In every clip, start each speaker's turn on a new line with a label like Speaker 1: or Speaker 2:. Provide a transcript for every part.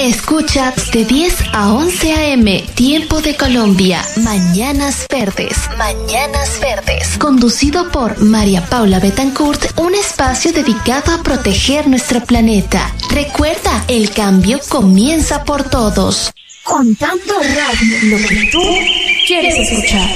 Speaker 1: Escucha de 10 a 11 a.m. Tiempo de Colombia. Mañanas Verdes. Mañanas Verdes. Conducido por María Paula Betancourt, un espacio dedicado a proteger nuestro planeta. Recuerda, el cambio comienza por todos. Contando radio, lo que tú quieres escuchar.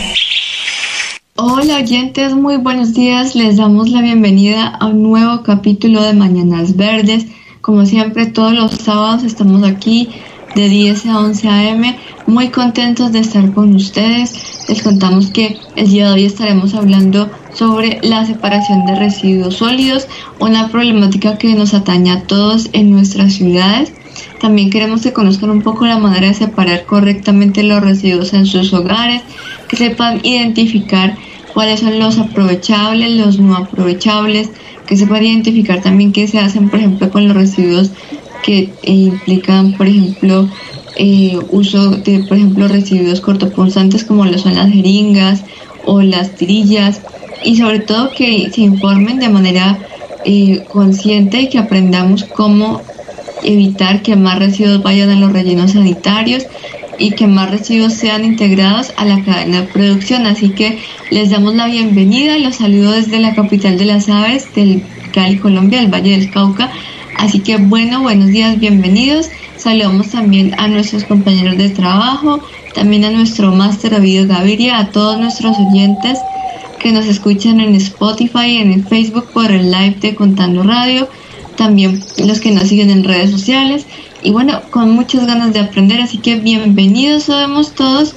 Speaker 2: Hola oyentes, muy buenos días. Les damos la bienvenida a un nuevo capítulo de Mañanas Verdes. Como siempre, todos los sábados estamos aquí de 10 a 11 a.m. Muy contentos de estar con ustedes. Les contamos que el día de hoy estaremos hablando sobre la separación de residuos sólidos, una problemática que nos atañe a todos en nuestras ciudades. También queremos que conozcan un poco la manera de separar correctamente los residuos en sus hogares, que sepan identificar cuáles son los aprovechables, los no aprovechables, que se puede identificar también qué se hacen, por ejemplo, con los residuos que implican, por ejemplo, eh, uso de, por ejemplo, residuos cortopunzantes como lo son las jeringas o las tirillas y sobre todo que se informen de manera eh, consciente y que aprendamos cómo evitar que más residuos vayan a los rellenos sanitarios y que más residuos sean integrados a la cadena de producción. Así que les damos la bienvenida, los saludo desde la capital de las aves, del Cali, Colombia, el Valle del Cauca. Así que bueno, buenos días, bienvenidos. Saludamos también a nuestros compañeros de trabajo, también a nuestro máster Ovidio Gaviria, a todos nuestros oyentes que nos escuchan en Spotify, en Facebook por el live de Contando Radio, también los que nos siguen en redes sociales y bueno, con muchas ganas de aprender, así que bienvenidos sabemos todos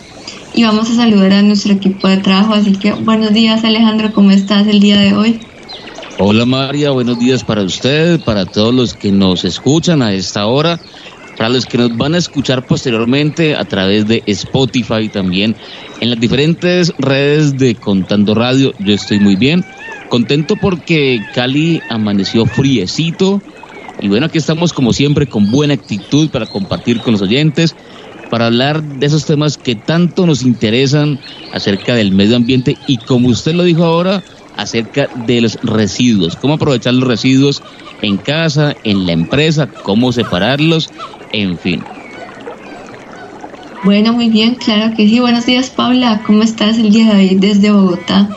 Speaker 2: y vamos a saludar a nuestro equipo de trabajo, así que buenos días Alejandro, ¿cómo estás el día de hoy?
Speaker 3: Hola María, buenos días para usted, para todos los que nos escuchan a esta hora, para los que nos van a escuchar posteriormente a través de Spotify también, en las diferentes redes de Contando Radio, yo estoy muy bien, contento porque Cali amaneció friecito, y bueno, aquí estamos como siempre con buena actitud para compartir con los oyentes, para hablar de esos temas que tanto nos interesan acerca del medio ambiente y como usted lo dijo ahora, acerca de los residuos, cómo aprovechar los residuos en casa, en la empresa, cómo separarlos, en fin.
Speaker 2: Bueno, muy bien, claro que sí. Buenos días, Paula. ¿Cómo estás el día de hoy desde Bogotá?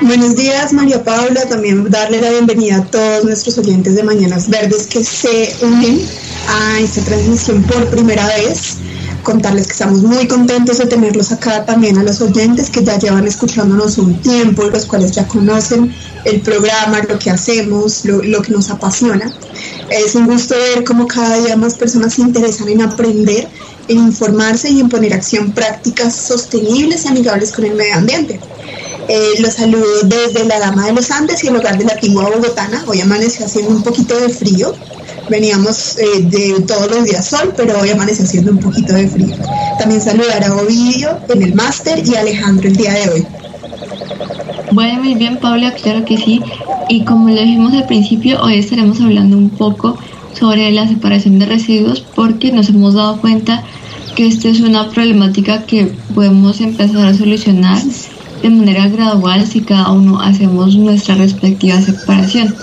Speaker 4: Buenos días, María Paula. También darle la bienvenida a todos nuestros oyentes de Mañanas Verdes que se unen a esta transmisión por primera vez. Contarles que estamos muy contentos de tenerlos acá también a los oyentes que ya llevan escuchándonos un tiempo y los cuales ya conocen el programa, lo que hacemos, lo, lo que nos apasiona. Es un gusto ver cómo cada día más personas se interesan en aprender, en informarse y en poner acción prácticas sostenibles y amigables con el medio ambiente. Eh, los saludo desde la Dama de los Andes y el hogar de la Tigua Bogotana. Hoy amaneció haciendo un poquito de frío. Veníamos eh, de todos los días sol, pero hoy amaneció haciendo un poquito de frío. También saludar a Ovidio en el máster y a Alejandro el día de hoy.
Speaker 2: Bueno, muy bien, Paula, claro que sí. Y como lo dijimos al principio, hoy estaremos hablando un poco sobre la separación de residuos porque nos hemos dado cuenta que esta es una problemática que podemos empezar a solucionar de manera gradual si cada uno hacemos nuestra respectiva separación.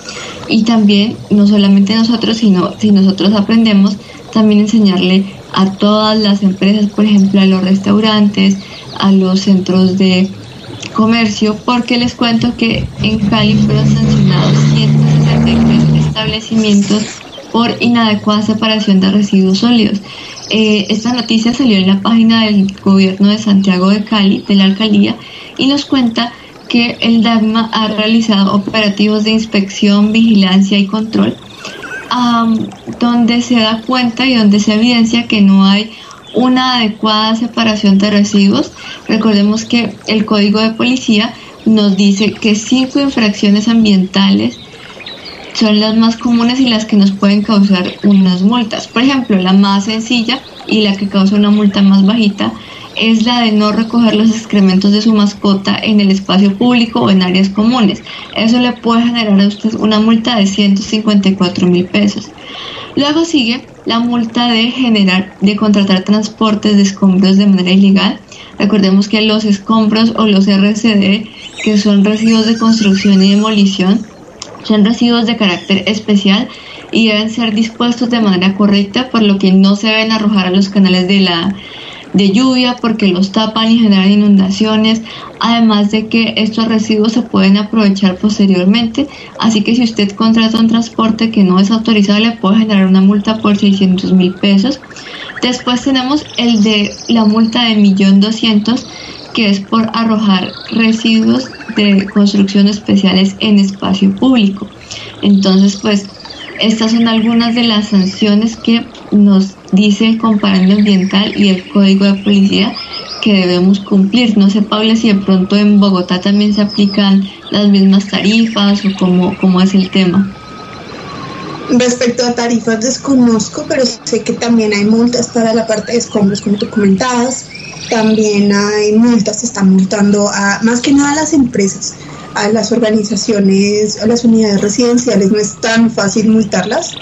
Speaker 2: Y también, no solamente nosotros, sino si nosotros aprendemos, también enseñarle a todas las empresas, por ejemplo, a los restaurantes, a los centros de comercio, porque les cuento que en Cali fueron sancionados 163 establecimientos por inadecuada separación de residuos sólidos. Eh, esta noticia salió en la página del gobierno de Santiago de Cali, de la alcaldía, y nos cuenta que el DAGMA ha realizado operativos de inspección, vigilancia y control, donde se da cuenta y donde se evidencia que no hay una adecuada separación de residuos. Recordemos que el Código de Policía nos dice que cinco infracciones ambientales son las más comunes y las que nos pueden causar unas multas. Por ejemplo, la más sencilla y la que causa una multa más bajita es la de no recoger los excrementos de su mascota en el espacio público o en áreas comunes. Eso le puede generar a usted una multa de 154 mil pesos. Luego sigue la multa de generar, de contratar transportes de escombros de manera ilegal. Recordemos que los escombros o los RCD, que son residuos de construcción y demolición, son residuos de carácter especial y deben ser dispuestos de manera correcta, por lo que no se deben arrojar a los canales de la de lluvia porque los tapan y generan inundaciones, además de que estos residuos se pueden aprovechar posteriormente, así que si usted contrata un transporte que no es autorizado le puede generar una multa por 600 mil pesos. Después tenemos el de la multa de 1.200.000 que es por arrojar residuos de construcción especiales en espacio público. Entonces, pues estas son algunas de las sanciones que nos dice el comparando ambiental y el código de policía que debemos cumplir. No sé, Paula, si de pronto en Bogotá también se aplican las mismas tarifas o cómo, cómo es el tema.
Speaker 4: Respecto a tarifas desconozco, pero sé que también hay multas para la parte de escombros, como tú comentabas. También hay multas, se están multando a más que nada a las empresas a las organizaciones, a las unidades residenciales no es tan fácil multarlas,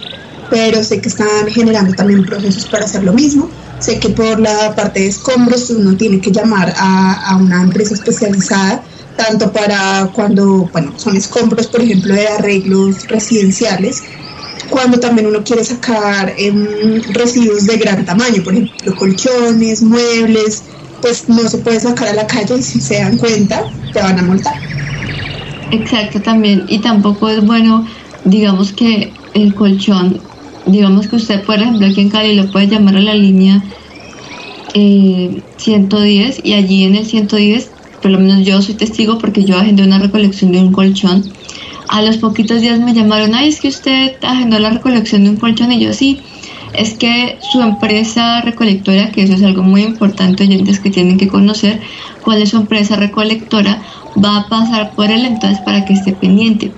Speaker 4: pero sé que están generando también procesos para hacer lo mismo. Sé que por la parte de escombros uno tiene que llamar a, una empresa especializada, tanto para cuando bueno, son escombros, por ejemplo, de arreglos residenciales, cuando también uno quiere sacar em, residuos de gran tamaño, por ejemplo, colchones, muebles, pues no se puede sacar a la calle y si se dan cuenta, te van a multar.
Speaker 2: Exacto, también. Y tampoco es bueno, digamos que el colchón, digamos que usted, por ejemplo, aquí en Cali lo puede llamar a la línea 110 eh, y allí en el 110, por lo menos yo soy testigo porque yo agendé una recolección de un colchón. A los poquitos días me llamaron, ay, es que usted agendó la recolección de un colchón y yo sí. Es que su empresa recolectora, que eso es algo muy importante, oyentes que tienen que conocer, cuál es su empresa recolectora, va a pasar por él entonces para que esté pendiente.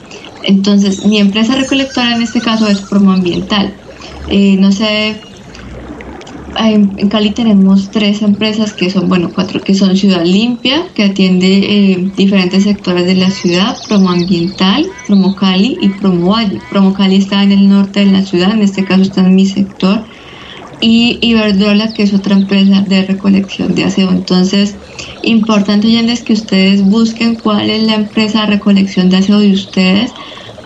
Speaker 2: Entonces, mi empresa recolectora en este caso es promoambiental. Eh, no sé, en, Cali tenemos tres empresas que son, bueno, cuatro que son Ciudad Limpia, que atiende eh, diferentes sectores de la ciudad, Promoambiental, Promo Cali y Promo Valle. Promo Cali está en el norte de la ciudad, en este caso está en mi sector y Iberdrola, que es otra empresa de recolección de aseo. Entonces, importante es que ustedes busquen cuál es la empresa de recolección de aseo de ustedes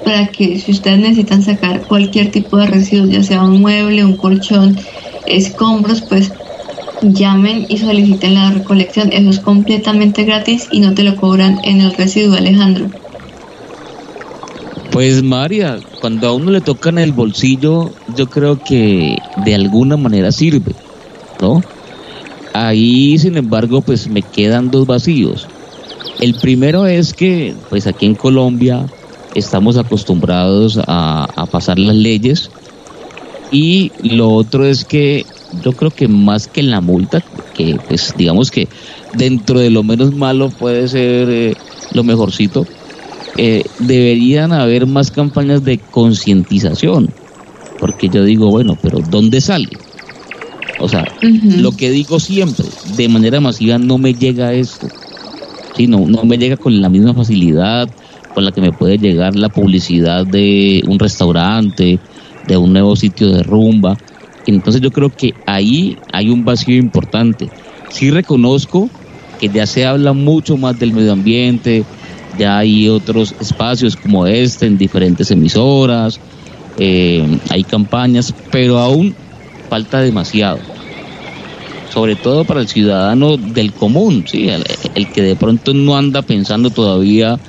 Speaker 2: para que si ustedes necesitan sacar cualquier tipo de residuos, ya sea un mueble, un colchón, escombros, pues llamen y soliciten la recolección. Eso es completamente gratis y no te lo cobran en el residuo, Alejandro.
Speaker 3: Pues María, cuando a uno le tocan el bolsillo, yo creo que de alguna manera sirve, ¿no? Ahí, sin embargo, pues me quedan dos vacíos. El primero es que, pues aquí en Colombia estamos acostumbrados a, a pasar las leyes y lo otro es que yo creo que más que la multa, que pues digamos que dentro de lo menos malo puede ser eh, lo mejorcito, eh, deberían haber más campañas de concientización, porque yo digo, bueno, pero ¿dónde sale? O sea, lo que digo siempre, de manera masiva no me llega esto, ¿sí? no, no me llega con la misma facilidad con la que me puede llegar la publicidad de un restaurante, de un nuevo sitio de rumba. Entonces yo creo que ahí hay un vacío importante. Sí reconozco que ya se habla mucho más del medio ambiente, ya hay otros espacios como este en diferentes emisoras, eh, hay campañas, pero aún falta demasiado. Sobre todo para el ciudadano del común, ¿sí? el, que de pronto no anda pensando todavía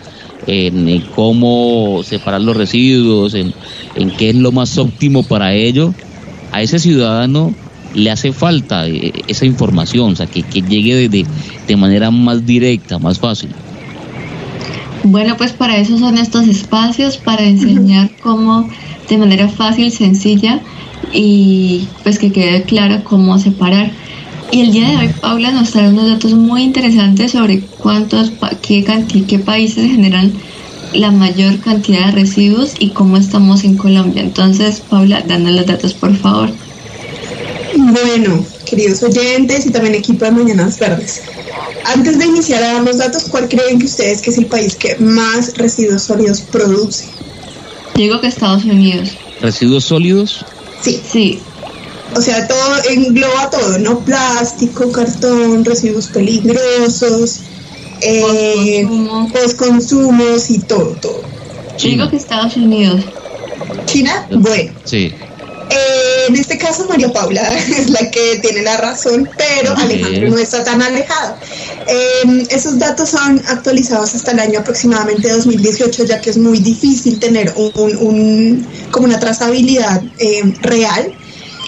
Speaker 3: en, cómo separar los residuos, en, qué es lo más óptimo para ello. A ese ciudadano le hace falta eh, esa información, o sea, que, llegue de manera más directa, más fácil.
Speaker 2: Bueno, pues para eso son estos espacios, para enseñar cómo de manera fácil, sencilla y pues que quede claro cómo separar. Y el día de hoy Paula nos trae unos datos muy interesantes sobre cuántos, qué, qué países generan la mayor cantidad de residuos y cómo estamos en Colombia. Entonces, Paula, dando los datos, por favor.
Speaker 4: Bueno, queridos oyentes y también equipo de Mañanas Verdes. Antes de iniciar a dar los datos, ¿cuál creen que ustedes que es el país que más residuos sólidos produce?
Speaker 2: Digo que Estados Unidos.
Speaker 3: ¿Residuos sólidos?
Speaker 4: Sí.
Speaker 2: Sí.
Speaker 4: O sea, todo engloba todo, ¿no? Plástico, cartón, residuos peligrosos, eh, postconsumos y todo, todo.
Speaker 2: Digo que Estados Unidos.
Speaker 4: ¿China? Bueno.
Speaker 3: Sí.
Speaker 4: Eh, en este caso, María Paula es la que tiene la razón, pero. Alejandro no está tan alejado. Eh, esos datos son actualizados hasta el año aproximadamente 2018, ya que es muy difícil tener un, un- un- como una trazabilidad eh, real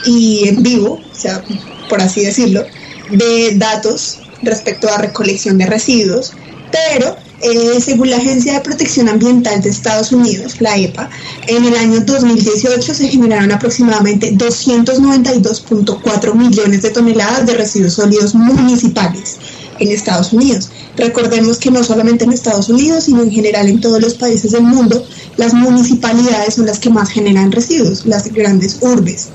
Speaker 4: y en vivo, o sea, por así decirlo, de datos respecto a recolección de residuos, pero eh, según la Agencia de Protección Ambiental de Estados Unidos, la EPA, en el año 2018 se generaron aproximadamente 292.4 millones de toneladas de residuos sólidos municipales en Estados Unidos. Recordemos que no solamente en Estados Unidos, sino en general en todos los países del mundo, las municipalidades son las que más generan residuos, las grandes urbes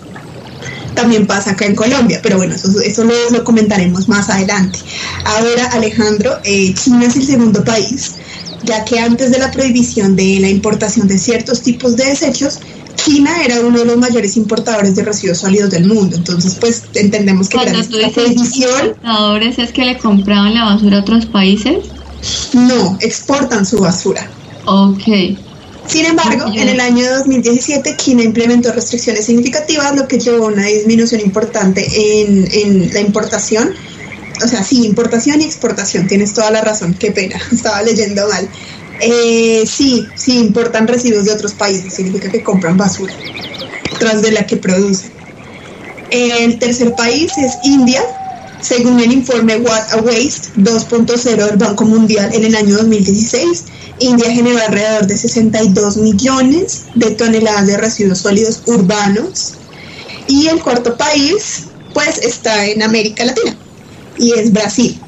Speaker 4: también pasa acá en Colombia, pero bueno, eso, eso lo, lo comentaremos más adelante. Ahora, Alejandro, eh, China es el segundo país, ya que antes de la prohibición de la importación de ciertos tipos de desechos, China era uno de los mayores importadores de residuos sólidos del mundo. Entonces, pues entendemos que
Speaker 2: Cuando tú dices
Speaker 4: prohibición,
Speaker 2: importadores es que le compraban la basura a otros países.
Speaker 4: no exportan su basura.
Speaker 2: Ok.
Speaker 4: Sin embargo, en el año 2017 China implementó restricciones significativas, lo que llevó a una disminución importante en, en la importación. O sea, sí, importación y exportación, tienes toda la razón, qué pena, estaba leyendo mal. Eh, sí, sí, importan residuos de otros países, significa que compran basura tras de la que producen. El tercer país es India, según el informe What a Waste 2.0 del Banco Mundial en el año 2016. India generó alrededor de 62 millones de toneladas de residuos sólidos urbanos. Y el cuarto país, pues, está en América Latina y es Brasil.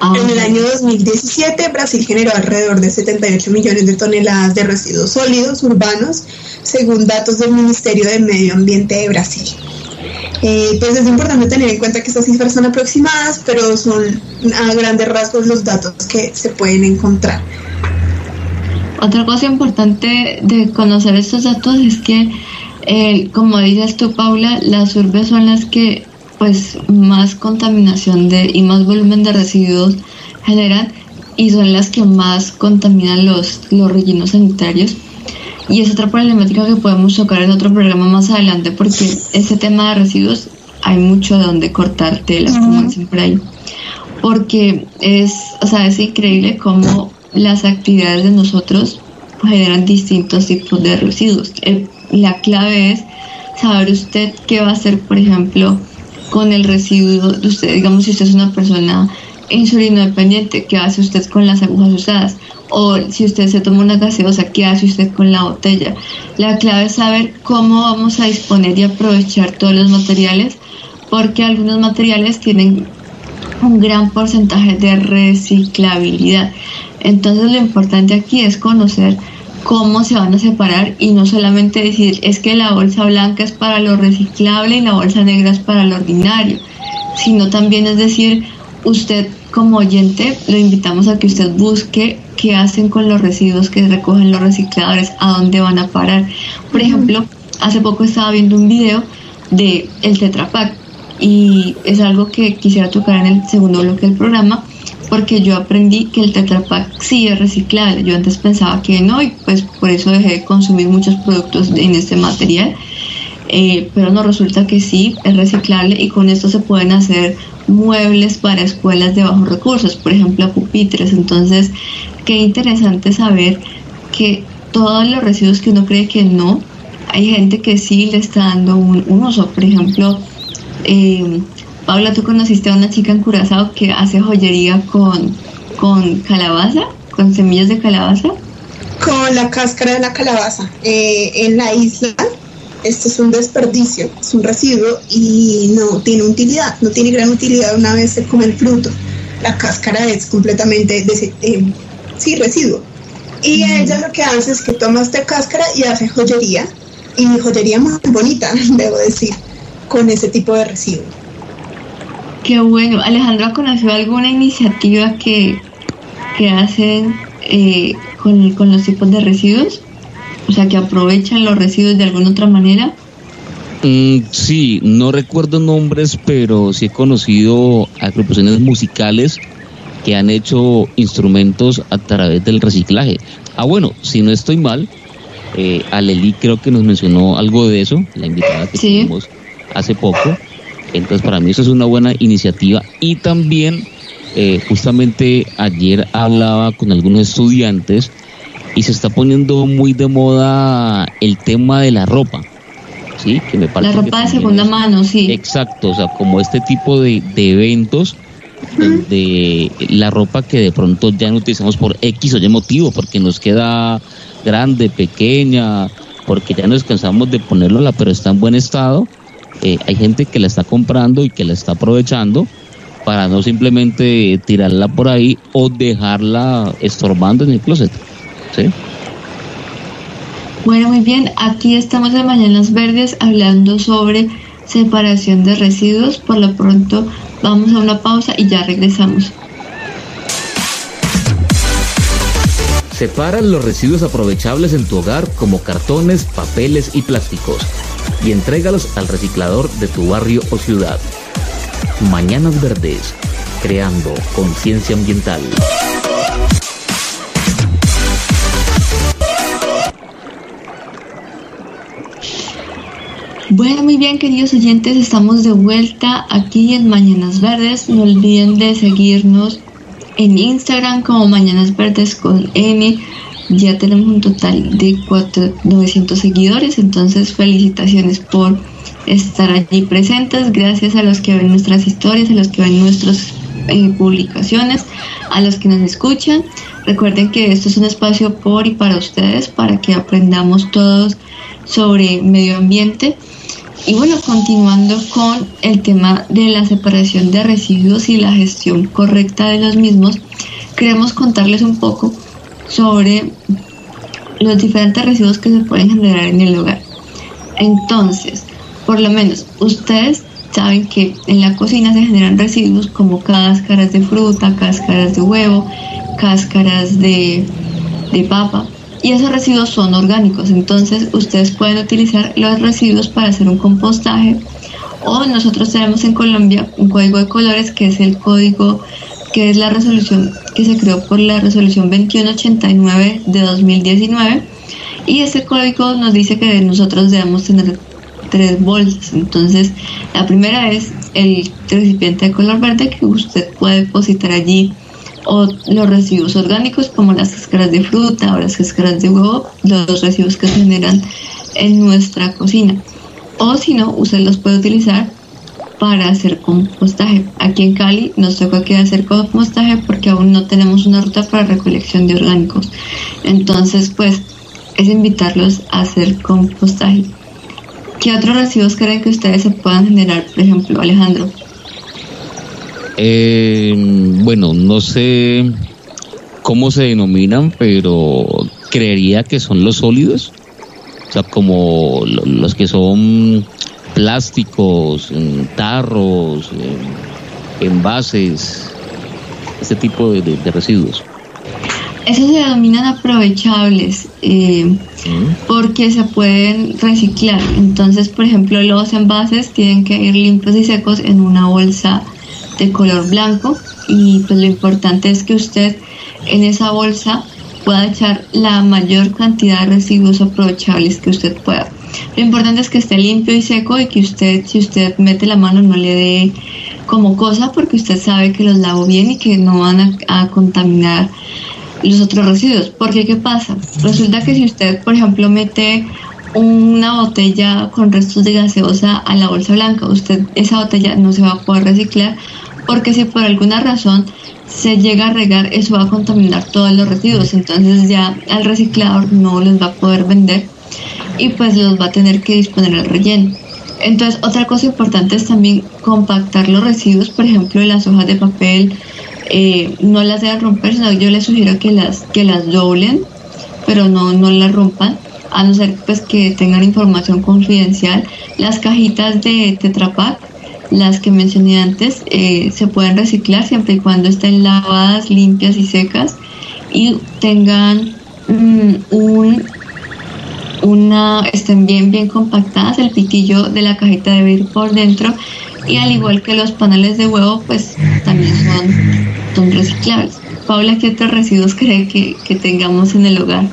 Speaker 2: Ah,
Speaker 4: En el año 2017, Brasil generó alrededor de 78 millones de toneladas de residuos sólidos urbanos, según datos del Ministerio de Medio Ambiente de Brasil. Eh, pues es importante tener en cuenta que estas cifras son aproximadas, pero son a grandes rasgos los datos que se pueden encontrar.
Speaker 2: Otra cosa importante de conocer estos datos es que, eh, como dices tú, Paula, las urbes son las que pues más contaminación de y más volumen de residuos generan y son las que más contaminan los, los rellenos sanitarios. Y es otra problemática que podemos tocar en otro programa más adelante porque este tema de residuos hay mucho de donde cortar tela, como dicen por ahí. Porque es, o sea, es increíble cómo las actividades de nosotros generan distintos tipos de residuos. El- la clave es saber usted qué va a hacer, por ejemplo, con el residuo de usted. Digamos, si usted es una persona insulino dependiente, ¿qué hace usted con las agujas usadas? O si usted se toma una gaseosa, ¿qué hace usted con la botella? La clave es saber cómo vamos a disponer y aprovechar todos los materiales, porque algunos materiales tienen un gran porcentaje de reciclabilidad. Entonces lo importante aquí es conocer cómo se van a separar y no solamente decir es que la bolsa blanca es para lo reciclable y la bolsa negra es para lo ordinario, sino también es decir, usted como oyente lo invitamos a que usted busque qué hacen con los residuos que recogen los recicladores, a dónde van a parar. Por ejemplo, hace poco estaba viendo un video de el Tetra Pak y es algo que quisiera tocar en el segundo bloque del programa porque yo aprendí que el Tetra Pak sí es reciclable. Yo antes pensaba que no y pues por eso dejé de consumir muchos productos en este material. Eh, pero no resulta que sí es reciclable y con esto se pueden hacer muebles para escuelas de bajos recursos, por ejemplo pupitres. Entonces, qué interesante saber que todos los residuos que uno cree que no, hay gente que sí le está dando un, uso. Por ejemplo, eh, Paula, tú conociste a una chica en Curazao que hace joyería con, con calabaza, con semillas de calabaza.
Speaker 4: Con la cáscara de la calabaza. Eh, en la isla, esto es un desperdicio, es un residuo y no tiene utilidad, no tiene gran utilidad una vez se come el fruto. La cáscara es completamente, eh, sí, residuo. Y
Speaker 2: Mm.
Speaker 4: ella lo que hace es que toma esta cáscara y hace joyería, y joyería muy bonita, debo decir. con ese tipo de residuos.
Speaker 2: Qué bueno. Alejandra, ¿conoció alguna iniciativa que, que hacen eh, con, con los tipos de residuos? O sea, que aprovechan los residuos de alguna otra manera.
Speaker 3: Mm, sí, no recuerdo nombres, pero sí he conocido agrupaciones musicales que han hecho instrumentos a través del reciclaje. Ah, bueno, si no estoy mal, eh, Aleli creo que nos mencionó algo de eso, la invitada que tuvimos hace poco. Entonces, para mí eso es una buena iniciativa. Y también, eh, justamente ayer hablaba con algunos estudiantes y se está poniendo muy de moda el tema de la ropa. ¿sí?
Speaker 2: Que me parece la ropa de segunda mano, sí.
Speaker 3: Exacto, o sea, como este tipo de, de eventos donde la ropa que de pronto ya no utilizamos por X o Y motivo, porque nos queda grande, pequeña, porque ya nos cansamos de ponerla, pero está en buen estado. Eh, hay gente que la está comprando y que la está aprovechando para no simplemente tirarla por ahí o dejarla estorbando en el closet. ¿Sí?
Speaker 2: Bueno, muy bien, aquí estamos en Mañanas Verdes hablando sobre separación de residuos. Por lo pronto vamos a una pausa y ya regresamos.
Speaker 5: Separa los residuos aprovechables en tu hogar como cartones, papeles y plásticos y entrégalos al reciclador de tu barrio o ciudad. Mañanas Verdes, creando conciencia ambiental.
Speaker 2: Bueno, muy bien, queridos oyentes, estamos de vuelta aquí en Mañanas Verdes. No olviden de seguirnos en Instagram como Mañanas Verdes con M. Ya tenemos un total de 4, 900 seguidores, entonces felicitaciones por estar allí presentes. Gracias a los que ven nuestras historias, a los que ven nuestras eh, publicaciones, a los que nos escuchan. Recuerden que esto es un espacio por y para ustedes, para que aprendamos todos sobre medio ambiente y bueno, continuando con el tema de la separación de residuos y la gestión correcta de los mismos, queremos contarles un poco sobre los diferentes residuos que se pueden generar en el hogar. Entonces, por lo menos ustedes saben que en la cocina se generan residuos como cáscaras de fruta, cáscaras de huevo, cáscaras de, de papa, y esos residuos son orgánicos. Entonces ustedes pueden utilizar los residuos para hacer un compostaje o nosotros tenemos en Colombia un código de colores que es el código que es la resolución que se creó por la resolución 2189 de 2019 y ese código nos dice que nosotros debemos tener tres bolsas. Entonces, la primera es el recipiente de color verde que usted puede depositar allí o los residuos orgánicos como las cáscaras de fruta o las cáscaras de huevo, los residuos que se generan en nuestra cocina. O si no, usted los puede utilizar para hacer compostaje. Aquí en Cali nos toca que hacer compostaje porque aún no tenemos una ruta para recolección de orgánicos. Entonces, pues, es invitarlos a hacer compostaje. ¿Qué otros residuos creen que ustedes se puedan generar? Por ejemplo, Alejandro.
Speaker 3: Eh, bueno, no sé cómo se denominan, pero creería que son los sólidos, o sea, como los que son plásticos, tarros, envases, este tipo de, residuos.
Speaker 2: Esos se denominan aprovechables eh, porque se pueden reciclar. Entonces, por ejemplo, los envases tienen que ir limpios y secos en una bolsa de color blanco y pues lo importante es que usted en esa bolsa pueda echar la mayor cantidad de residuos aprovechables que usted pueda. Lo importante es que esté limpio y seco y que usted, si usted mete la mano, no le dé como cosa porque usted sabe que los lavo bien y que no van a, contaminar los otros residuos. Porque ¿qué pasa? Resulta que si usted, por ejemplo, mete una botella con restos de gaseosa a la bolsa blanca, usted esa botella no se va a poder reciclar porque si por alguna razón se llega a regar, eso va a contaminar todos los residuos, entonces ya al reciclador no los va a poder vender y pues los va a tener que disponer al relleno. Entonces, otra cosa importante es también compactar los residuos, por ejemplo, las hojas de papel, eh, no las deben romper, sino yo les sugiero que las, que las doblen, pero no, no las rompan. a no ser pues que tengan información confidencial, las cajitas de Tetra Pak, las que mencioné antes, eh, se pueden reciclar siempre y cuando estén lavadas, limpias y secas y tengan mm, un una estén bien bien compactadas el pitillo de la cajita debe ir por dentro y al igual que los paneles de huevo pues también son, son reciclables. Paula qué otros residuos cree que, que tengamos en el hogar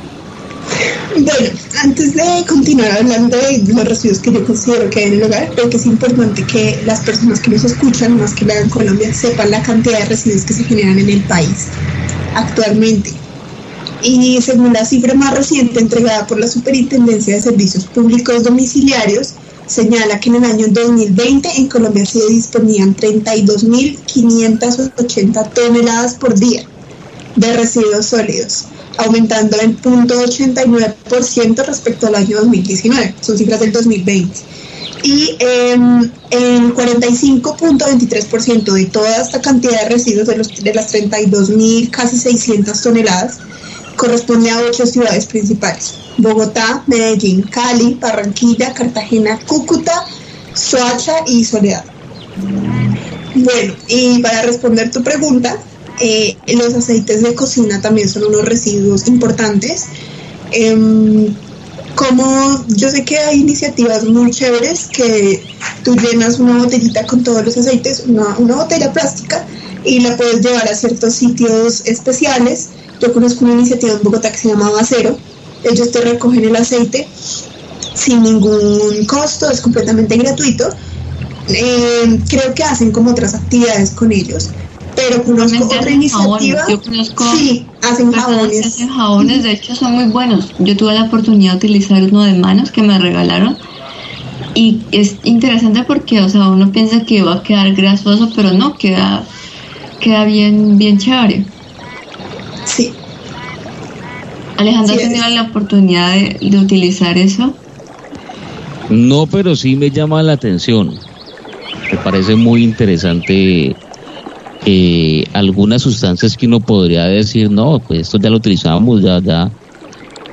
Speaker 4: bueno, antes de continuar hablando de los residuos que yo considero que hay en el hogar, creo que es importante que las personas que nos escuchan, más que nada en Colombia, sepan la cantidad de residuos que se generan en el país actualmente. Y según la cifra más reciente entregada por la Superintendencia de Servicios Públicos Domiciliarios, señala que en el año 2020 en Colombia se disponían 32.580 toneladas por día de residuos sólidos aumentando en 0.89% respecto al año 2019, son cifras del 2020. Y em, el 45.23% de toda esta cantidad de residuos de, los, de las 32.000, casi 600 toneladas, corresponde a ocho ciudades principales, Bogotá, Medellín, Cali, Barranquilla, Cartagena, Cúcuta, Soacha y Soledad. Bueno, y para responder tu pregunta, eh, los aceites de cocina también son unos residuos importantes. Em, como yo sé que hay iniciativas muy chéveres que tú llenas una botellita con todos los aceites, una, una botella plástica, y la puedes llevar a ciertos sitios especiales. Yo conozco una iniciativa en Bogotá que se llama Bacero. Ellos te recogen el aceite sin ningún costo, es completamente gratuito. Em, creo que hacen como otras actividades con ellos pero conozco otra iniciativa. Yo conozco
Speaker 2: sí, hacen jabones. hacen jabones, de hecho son muy buenos. Yo tuve la oportunidad de utilizar uno de manos que me regalaron y es interesante porque, o sea, uno piensa que va a quedar grasoso, pero no, queda, queda bien, bien chévere.
Speaker 4: Sí.
Speaker 2: Alejandro, ¿has tenido la oportunidad de, de utilizar eso?
Speaker 3: No, pero sí me llama la atención. Me parece muy interesante eh, algunas sustancias que uno podría decir, no, pues esto ya lo utilizamos, ya, ya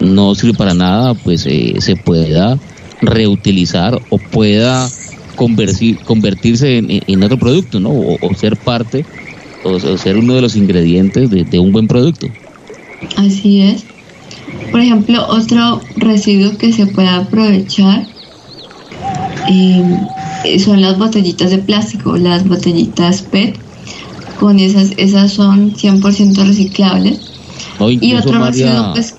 Speaker 3: no sirve para nada, pues eh, se pueda reutilizar o pueda convertir, convertirse en, otro producto, ¿no? O, ser parte o, ser uno de los ingredientes de, un buen producto.
Speaker 2: Así es. Por ejemplo, otro residuo que se puede aprovechar eh, son las botellitas de plástico, las botellitas PET con esas, esas son 100% reciclables. y otro María, pues,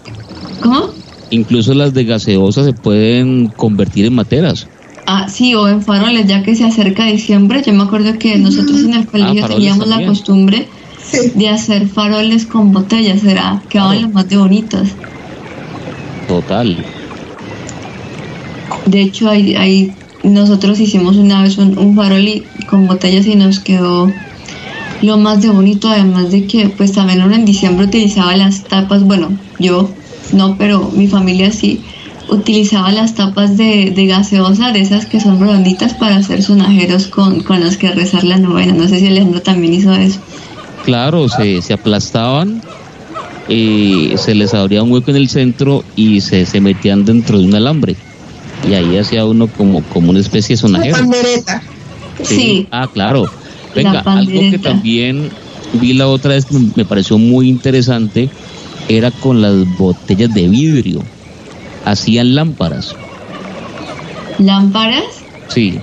Speaker 2: ¿cómo?
Speaker 3: Incluso las de gaseosa se pueden convertir en materas.
Speaker 2: Ah, sí, o en faroles, ya que se acerca diciembre. Yo me acuerdo que nosotros en el colegio ah, teníamos la costumbre de hacer faroles con botellas, era quedaban las más de bonitas.
Speaker 3: Total.
Speaker 2: De hecho, hay, nosotros hicimos una vez un, un farol y, con botellas y nos quedó lo más de bonito, además de que pues también uno en diciembre utilizaba las tapas, bueno, yo no, pero mi familia sí, utilizaba las tapas de, gaseosa, de esas que son redonditas para hacer sonajeros con, con los que rezar la novena. No sé si Alejandro también hizo eso.
Speaker 3: Claro, se, se aplastaban, y se les abría un hueco en el centro y se, se metían dentro de un alambre. Y ahí hacía uno como, como una especie de sonajero.
Speaker 2: sí.
Speaker 3: Ah, claro Venga, algo que también vi la otra vez que me pareció muy interesante era con las botellas de vidrio. Hacían lámparas.
Speaker 2: ¿Lámparas?
Speaker 3: Sí.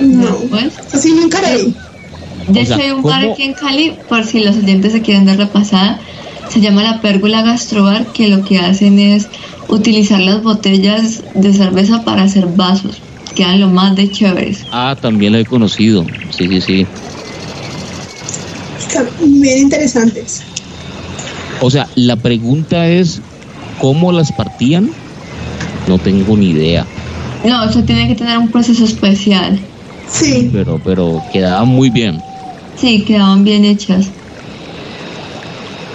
Speaker 4: No, pues. Así nunca
Speaker 2: De hecho, hay un bar aquí en Cali, por si los oyentes se quieren dar la pasada, se llama la Pérgola Gastrobar, que lo que hacen es utilizar las botellas de cerveza para hacer vasos quedan lo más de chéveres.
Speaker 3: Ah, también lo he conocido. Sí, sí, sí.
Speaker 4: Están bien interesantes.
Speaker 3: O sea, la pregunta es, ¿cómo las partían? No tengo ni idea.
Speaker 2: No, eso tiene que tener un proceso especial.
Speaker 4: Sí.
Speaker 3: Pero, pero quedaban muy bien.
Speaker 2: Sí, quedaban bien hechas.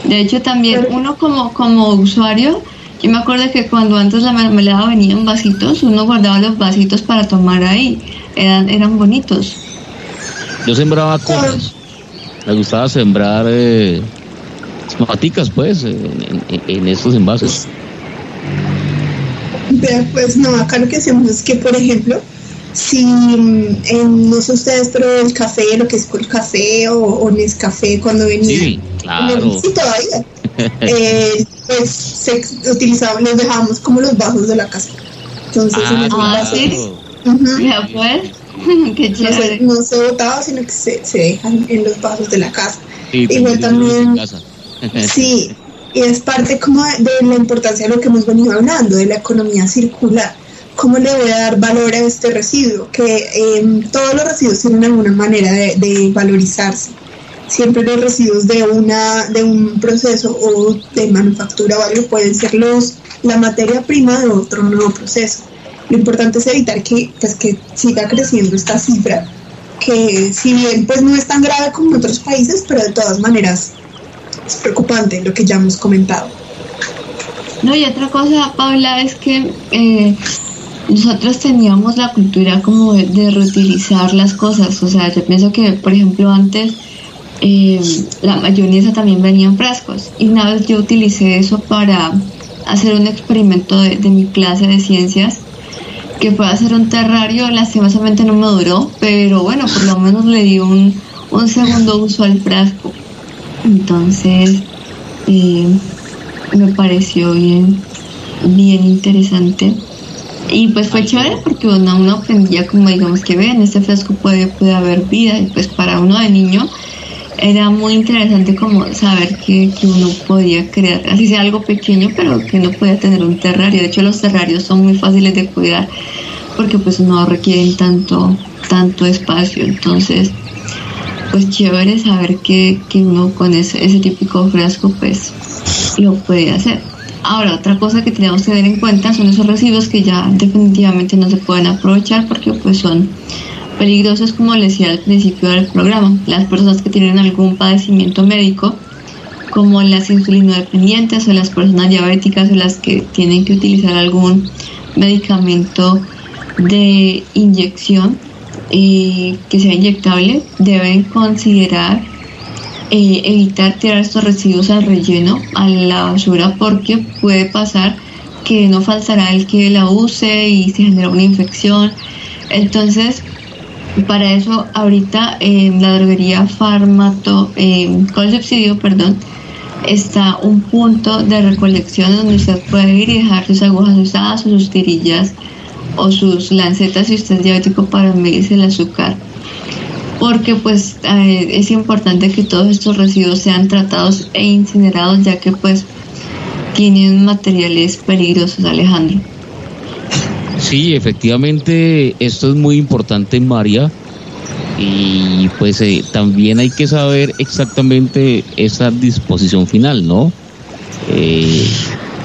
Speaker 2: De hecho, también uno como, como usuario yo me acuerdo que cuando antes la mermelada venía en vasitos, uno guardaba los vasitos para tomar ahí. Eran, eran bonitos.
Speaker 3: Yo sembraba cosas. Me gustaba sembrar eh, maticas, pues, en, estos envases.
Speaker 4: Pues no, acá lo que hacemos es que, por ejemplo, si en, no sé ustedes, pero el café, lo que es el café o, o Nescafé cuando venía,
Speaker 3: Sí, claro.
Speaker 4: sí, todavía, eh, pues se utilizaban, los dejábamos como los bajos de la casa. Entonces, en
Speaker 3: Ah,
Speaker 4: esos
Speaker 2: Ah, ¿sí?
Speaker 4: ujú,
Speaker 2: Ya pues, qué
Speaker 4: no, se,
Speaker 2: chévere.
Speaker 4: no se botaba, sino que se, se dejan en los vasos de la casa.
Speaker 3: Sí,
Speaker 4: Igual también-
Speaker 3: en casa.
Speaker 4: Sí, y es parte como de, de la importancia de lo que hemos venido hablando, de la economía circular. ¿Cómo le voy a dar valor a este residuo? Que eh, todos los residuos tienen alguna manera de, de valorizarse. Siempre los residuos de, una, de un proceso o de manufactura o algo pueden ser los, la materia prima de otro nuevo proceso. Lo importante es evitar que, pues, que siga creciendo esta cifra, que si bien pues, no es tan grave como en otros países, pero de todas maneras es preocupante lo que ya hemos comentado.
Speaker 2: No, y otra cosa, Paula, es que eh, nosotros teníamos la cultura como de, de reutilizar las cosas. O sea, yo pienso que, por ejemplo, antes eh, la mayonesa también venía en frascos. Y una vez yo utilicé eso para hacer un experimento de, de mi clase de ciencias, que fue hacer un terrario. Lastimosamente no me duró, pero bueno, por lo menos le di un, un segundo uso al frasco. Entonces, eh, me pareció bien, bien interesante. Y pues fue chévere porque uno, uno aprendía como digamos que ve, en este frasco puede, puede haber vida y pues para uno de niño era muy interesante como saber que, que uno podía crear, así sea algo pequeño, pero que uno podía tener un terrario. De hecho los terrarios son muy fáciles de cuidar porque pues no requieren tanto, tanto espacio. Entonces, pues chévere saber que, que uno con ese, ese típico frasco pues lo puede hacer. Ahora, otra cosa que tenemos que tener en cuenta son esos residuos que ya definitivamente no se pueden aprovechar porque pues son peligrosos como les decía al principio del programa. Las personas que tienen algún padecimiento médico como las insulinodependientes o las personas diabéticas o las que tienen que utilizar algún medicamento de inyección eh, que sea inyectable deben considerar eh, evitar tirar estos residuos al relleno, a la basura, porque puede pasar que no faltará el que la use y se genera una infección. Entonces, para eso ahorita en la droguería Farmato, con subsidio, perdón, está un punto de recolección donde usted puede ir y dejar sus agujas usadas o sus tirillas o sus lancetas si usted es diabético para medirse el azúcar. Porque pues eh, es importante que todos estos residuos sean tratados e incinerados ya que pues tienen materiales peligrosos Alejandro
Speaker 3: Sí, efectivamente, esto es muy importante, María. Y pues eh, también hay que saber exactamente esa disposición final, ¿no? Eh,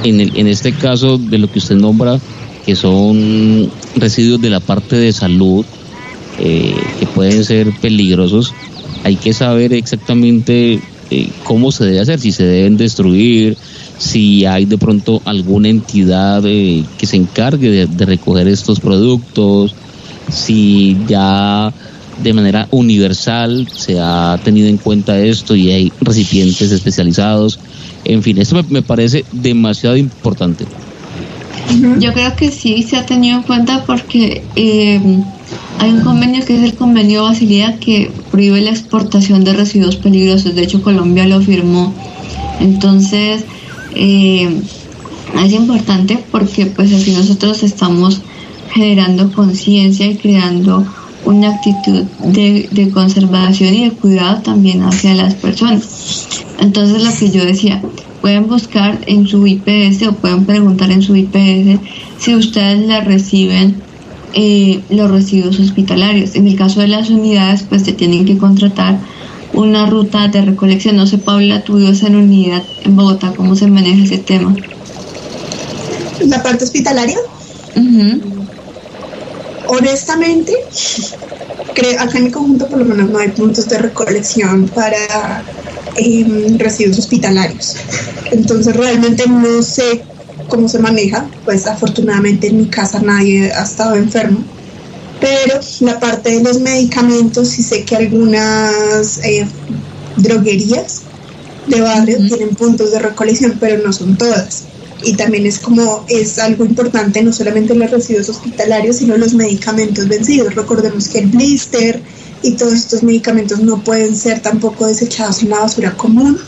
Speaker 3: en, el- en este caso de lo que usted nombra, que son residuos de la parte de salud, eh, que pueden ser peligrosos, hay que saber exactamente eh, cómo se debe hacer, si se deben destruir, si hay de pronto alguna entidad eh, que se encargue de, de recoger estos productos, si ya de manera universal se ha tenido en cuenta esto y hay recipientes especializados. En fin, esto me, me parece demasiado importante.
Speaker 2: yo creo que sí se ha tenido en cuenta porque eh, hay un convenio que es el convenio Basilea que prohíbe la exportación de residuos peligrosos de hecho Colombia lo firmó entonces eh, es importante porque pues así nosotros estamos generando conciencia y creando una actitud de, de conservación y de cuidado también hacia las personas. Entonces lo que yo decía, pueden buscar en su IPS o pueden preguntar en su IPS si ustedes le reciben eh, los residuos hospitalarios. En el caso de las unidades, pues se tienen que contratar una ruta de recolección. No sé, Paula, tú vives en unidad en Bogotá, ¿cómo se maneja ese tema?
Speaker 4: La parte hospitalaria, honestamente, creo, acá en mi conjunto por lo menos no hay puntos de recolección para em, residuos hospitalarios. Entonces realmente no sé cómo se maneja, pues afortunadamente en mi casa nadie ha estado enfermo. Pero la parte de los medicamentos, sí sé que algunas eh, droguerías de barrio tienen puntos de recolección, pero no son todas. y también es como es algo importante no solamente los residuos hospitalarios, sino los medicamentos vencidos. Recordemos que el blister y todos estos medicamentos no pueden ser tampoco desechados en la basura común.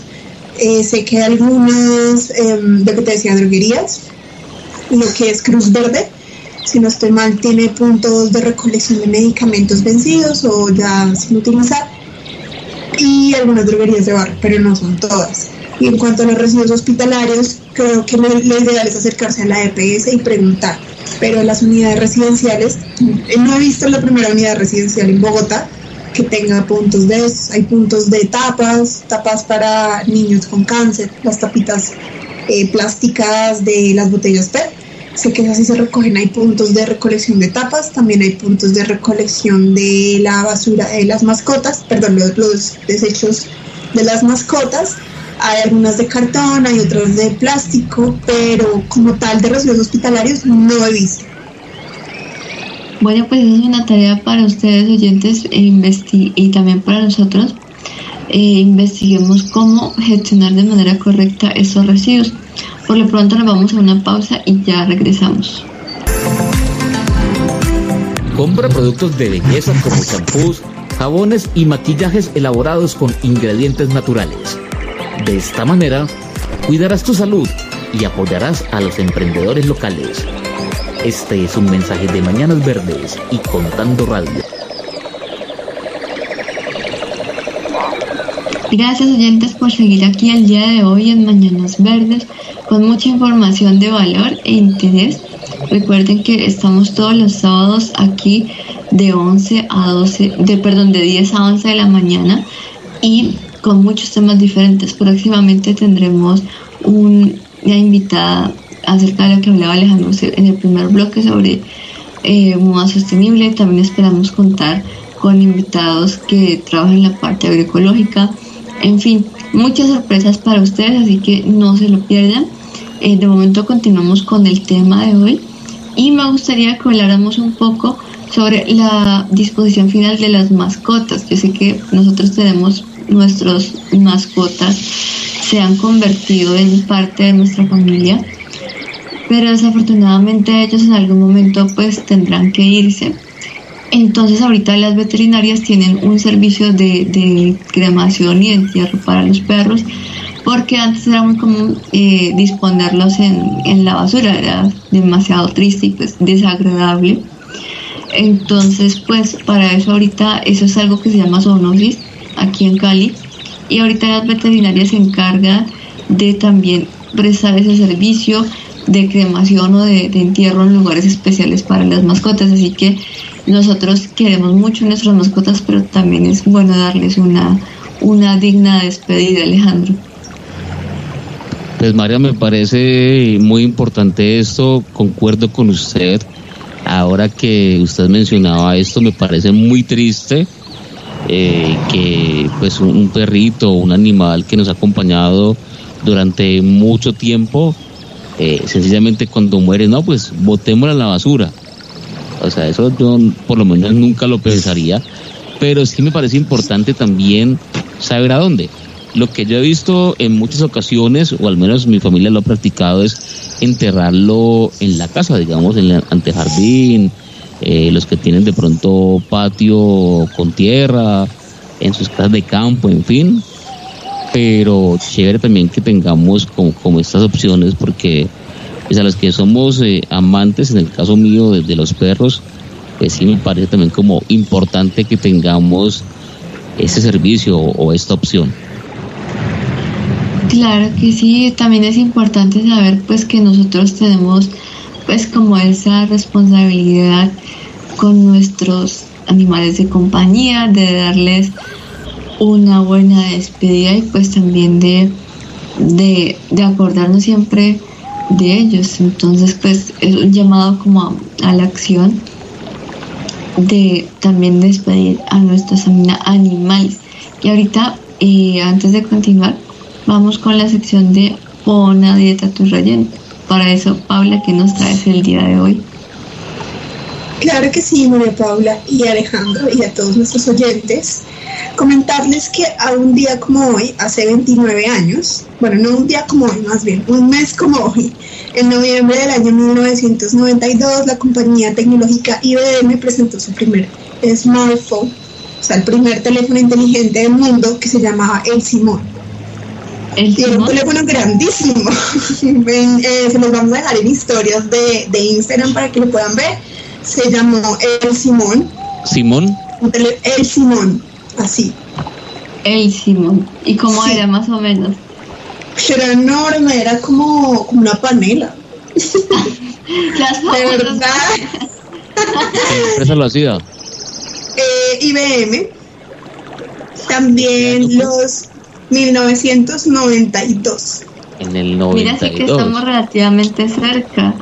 Speaker 4: Eh, sé que algunas, eh, de que te decía, droguerías, lo que es Cruz Verde, si no estoy mal, tiene puntos de recolección de medicamentos vencidos o ya sin utilizar y algunas droguerías de barrio, pero no son todas. Y en cuanto a los residuos hospitalarios, creo que lo, ideal es acercarse a la EPS y preguntar. Pero las unidades residenciales, eh, no he visto la primera unidad residencial en Bogotá que tenga puntos de esos. Hay puntos de tapas, tapas para niños con cáncer, las tapitas eh, plásticas de las botellas PET Sé que así se recogen, hay puntos de recolección de tapas, también hay puntos de recolección de la basura de las mascotas, perdón, los, desechos de las mascotas. Hay algunas de cartón, hay otras de plástico, pero como tal de residuos hospitalarios no he visto.
Speaker 2: Bueno, pues es una tarea para ustedes oyentes e y también para nosotros. Eh, investiguemos cómo gestionar de manera correcta esos residuos. Por lo pronto nos vamos a una pausa y ya regresamos.
Speaker 5: Compra productos de belleza como champús, jabones y maquillajes elaborados con ingredientes naturales. De esta manera, cuidarás tu salud y apoyarás a los emprendedores locales. Este es un mensaje de Mañanas Verdes y Contando Radio.
Speaker 2: Gracias oyentes por seguir aquí el día de hoy en Mañanas Verdes con mucha información de valor e interés. Recuerden que estamos todos los sábados aquí de 11 a 12, de perdón, de 10 a 11 de la mañana y con muchos temas diferentes. Próximamente tendremos una invitada acerca de lo que hablaba Alejandro en el primer bloque sobre eh, moda sostenible. También esperamos contar con invitados que trabajan en la parte agroecológica. En fin, muchas sorpresas para ustedes, así que no se lo pierdan. Eh, de momento continuamos con el tema de hoy y me gustaría que habláramos un poco sobre la disposición final de las mascotas. Yo sé que nosotros tenemos nuestros mascotas, se han convertido en parte de nuestra familia, pero desafortunadamente ellos en algún momento pues tendrán que irse. Entonces ahorita las veterinarias tienen un servicio de, de cremación y entierro para los perros porque antes era muy común eh, disponerlos en, la basura, era demasiado triste y pues desagradable. Entonces, pues para eso ahorita eso es algo que se llama zoonosis aquí en Cali y ahorita las veterinarias se encargan de también prestar ese servicio de cremación o de, entierro en lugares especiales para las mascotas. Así que nosotros queremos mucho nuestras mascotas, pero también es bueno darles una, una digna despedida, Alejandro.
Speaker 3: Pues María, me parece muy importante esto, concuerdo con usted. Ahora que usted mencionaba esto, me parece muy triste eh, que pues un perrito, un animal que nos ha acompañado durante mucho tiempo, eh, sencillamente cuando muere, no, pues botémoslo a la basura. O sea, eso yo por lo menos nunca lo pensaría, pero sí me parece importante también saber a dónde. Lo que yo he visto en muchas ocasiones, o al menos mi familia lo ha practicado, es enterrarlo en la casa, digamos, en el antejardín, eh, los que tienen de pronto patio con tierra, en sus casas de campo, en fin. Pero chévere también que tengamos como, estas opciones, porque pues a las que somos eh, amantes, en el caso mío de, los perros, pues sí me parece también como importante que tengamos ese servicio o esta opción.
Speaker 2: Claro que sí, también es importante saber pues que nosotros tenemos pues como esa responsabilidad con nuestros animales de compañía, de darles una buena despedida y pues también de, de, acordarnos siempre de ellos. Entonces pues es un llamado como a, la acción de también despedir a nuestros animales. Y ahorita, eh, antes de continuar, Vamos con la sección de Pon dieta tu relleno. Para eso, Paula, ¿qué nos traes el día de hoy?
Speaker 4: Claro que sí, María Paula y Alejandro y a todos nuestros oyentes. Comentarles que a un día como hoy, hace 29 años, bueno, no un día como hoy, más bien, un mes como hoy, en noviembre del año 1992, la compañía tecnológica IBM presentó su primer smartphone, o sea, el primer teléfono inteligente del mundo que se llamaba El Simón.
Speaker 2: El
Speaker 4: era un
Speaker 2: Simón.
Speaker 4: teléfono grandísimo. Eh, se los vamos a dejar en historias de, de Instagram para que lo puedan ver. Se llamó El Simón.
Speaker 3: Simón,
Speaker 4: El Simón, así.
Speaker 2: El Simón. ¿Y cómo
Speaker 4: Sí.
Speaker 2: era más o menos?
Speaker 4: Era enorme, era como, como una panela.
Speaker 2: Las
Speaker 4: De verdad.
Speaker 3: ¿qué empresa lo hacía?
Speaker 4: Eh, IBM. También los 1992.
Speaker 3: En el
Speaker 2: Mira, sí que
Speaker 3: 92.
Speaker 2: estamos relativamente cerca.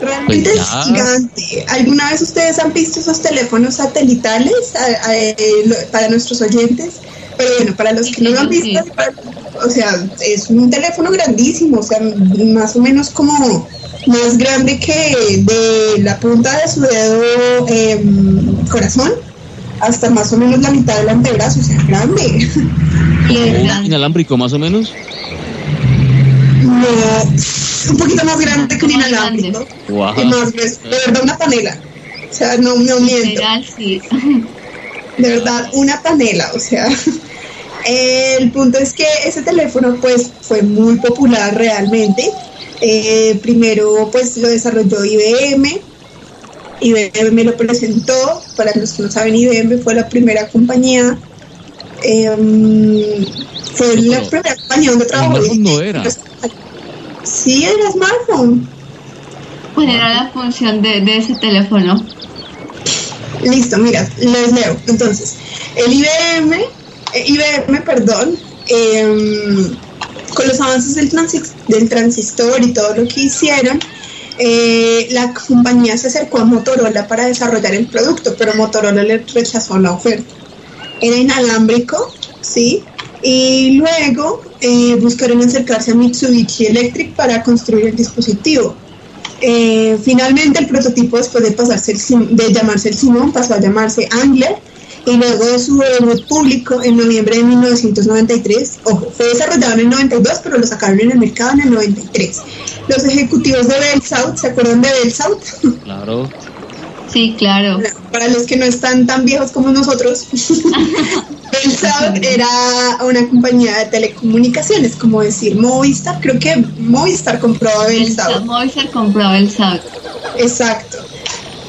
Speaker 4: Realmente
Speaker 3: Pues
Speaker 4: es
Speaker 3: ya.
Speaker 4: gigante. ¿Alguna vez ustedes han visto esos teléfonos satelitales a- a- eh, lo- para nuestros oyentes? Pero bueno, para los que no lo han visto, o sea, es un teléfono grandísimo, o sea, más o menos como más grande que de la punta de su dedo em, corazón hasta más o menos la mitad del antebrazo, o sea, grande.
Speaker 2: Y
Speaker 3: ¿Un
Speaker 2: era-
Speaker 3: inalámbrico más o menos?
Speaker 4: No, un poquito más grande que un inalámbrico.
Speaker 3: Guau.
Speaker 4: Y más grueso, de verdad una panela. O sea, no, no miento.
Speaker 2: literal, sí.
Speaker 4: de verdad una panela, o sea, el punto es que ese teléfono pues fue muy popular realmente. Eh, primero pues lo desarrolló IBM, IBM lo presentó, para los que no saben IBM fue la primera compañía, eh, fue la primera compañía donde trabajó.
Speaker 3: no era.
Speaker 4: Sí, era smartphone.
Speaker 2: ¿Cuál era la función de, de ese teléfono?
Speaker 4: Listo, mira, les leo. Entonces, el IBM, eh, IBM, perdón, em, con los avances del, transis- del transistor y todo lo que hicieron, eh, la compañía se acercó a Motorola para desarrollar el producto, pero Motorola le rechazó la oferta. Era inalámbrico, ¿sí? Y luego eh, buscaron acercarse a Mitsubishi Electric para construir el dispositivo. Eh, finalmente el prototipo después de pasarse el de llamarse el Simón pasó a llamarse Angler y luego de su debut público en noviembre de 1993, ojo, fue desarrollado en el 92 pero lo sacaron en el mercado en el 93. Los ejecutivos de Bell South, ¿se acuerdan de Bell South?
Speaker 3: Claro.
Speaker 2: Sí, claro.
Speaker 4: Para los que no están tan viejos como nosotros, Bell South era una compañía de telecomunicaciones, como decir Movistar, creo que Movistar compró a.
Speaker 2: Movistar compraba el SAT.
Speaker 4: Exacto.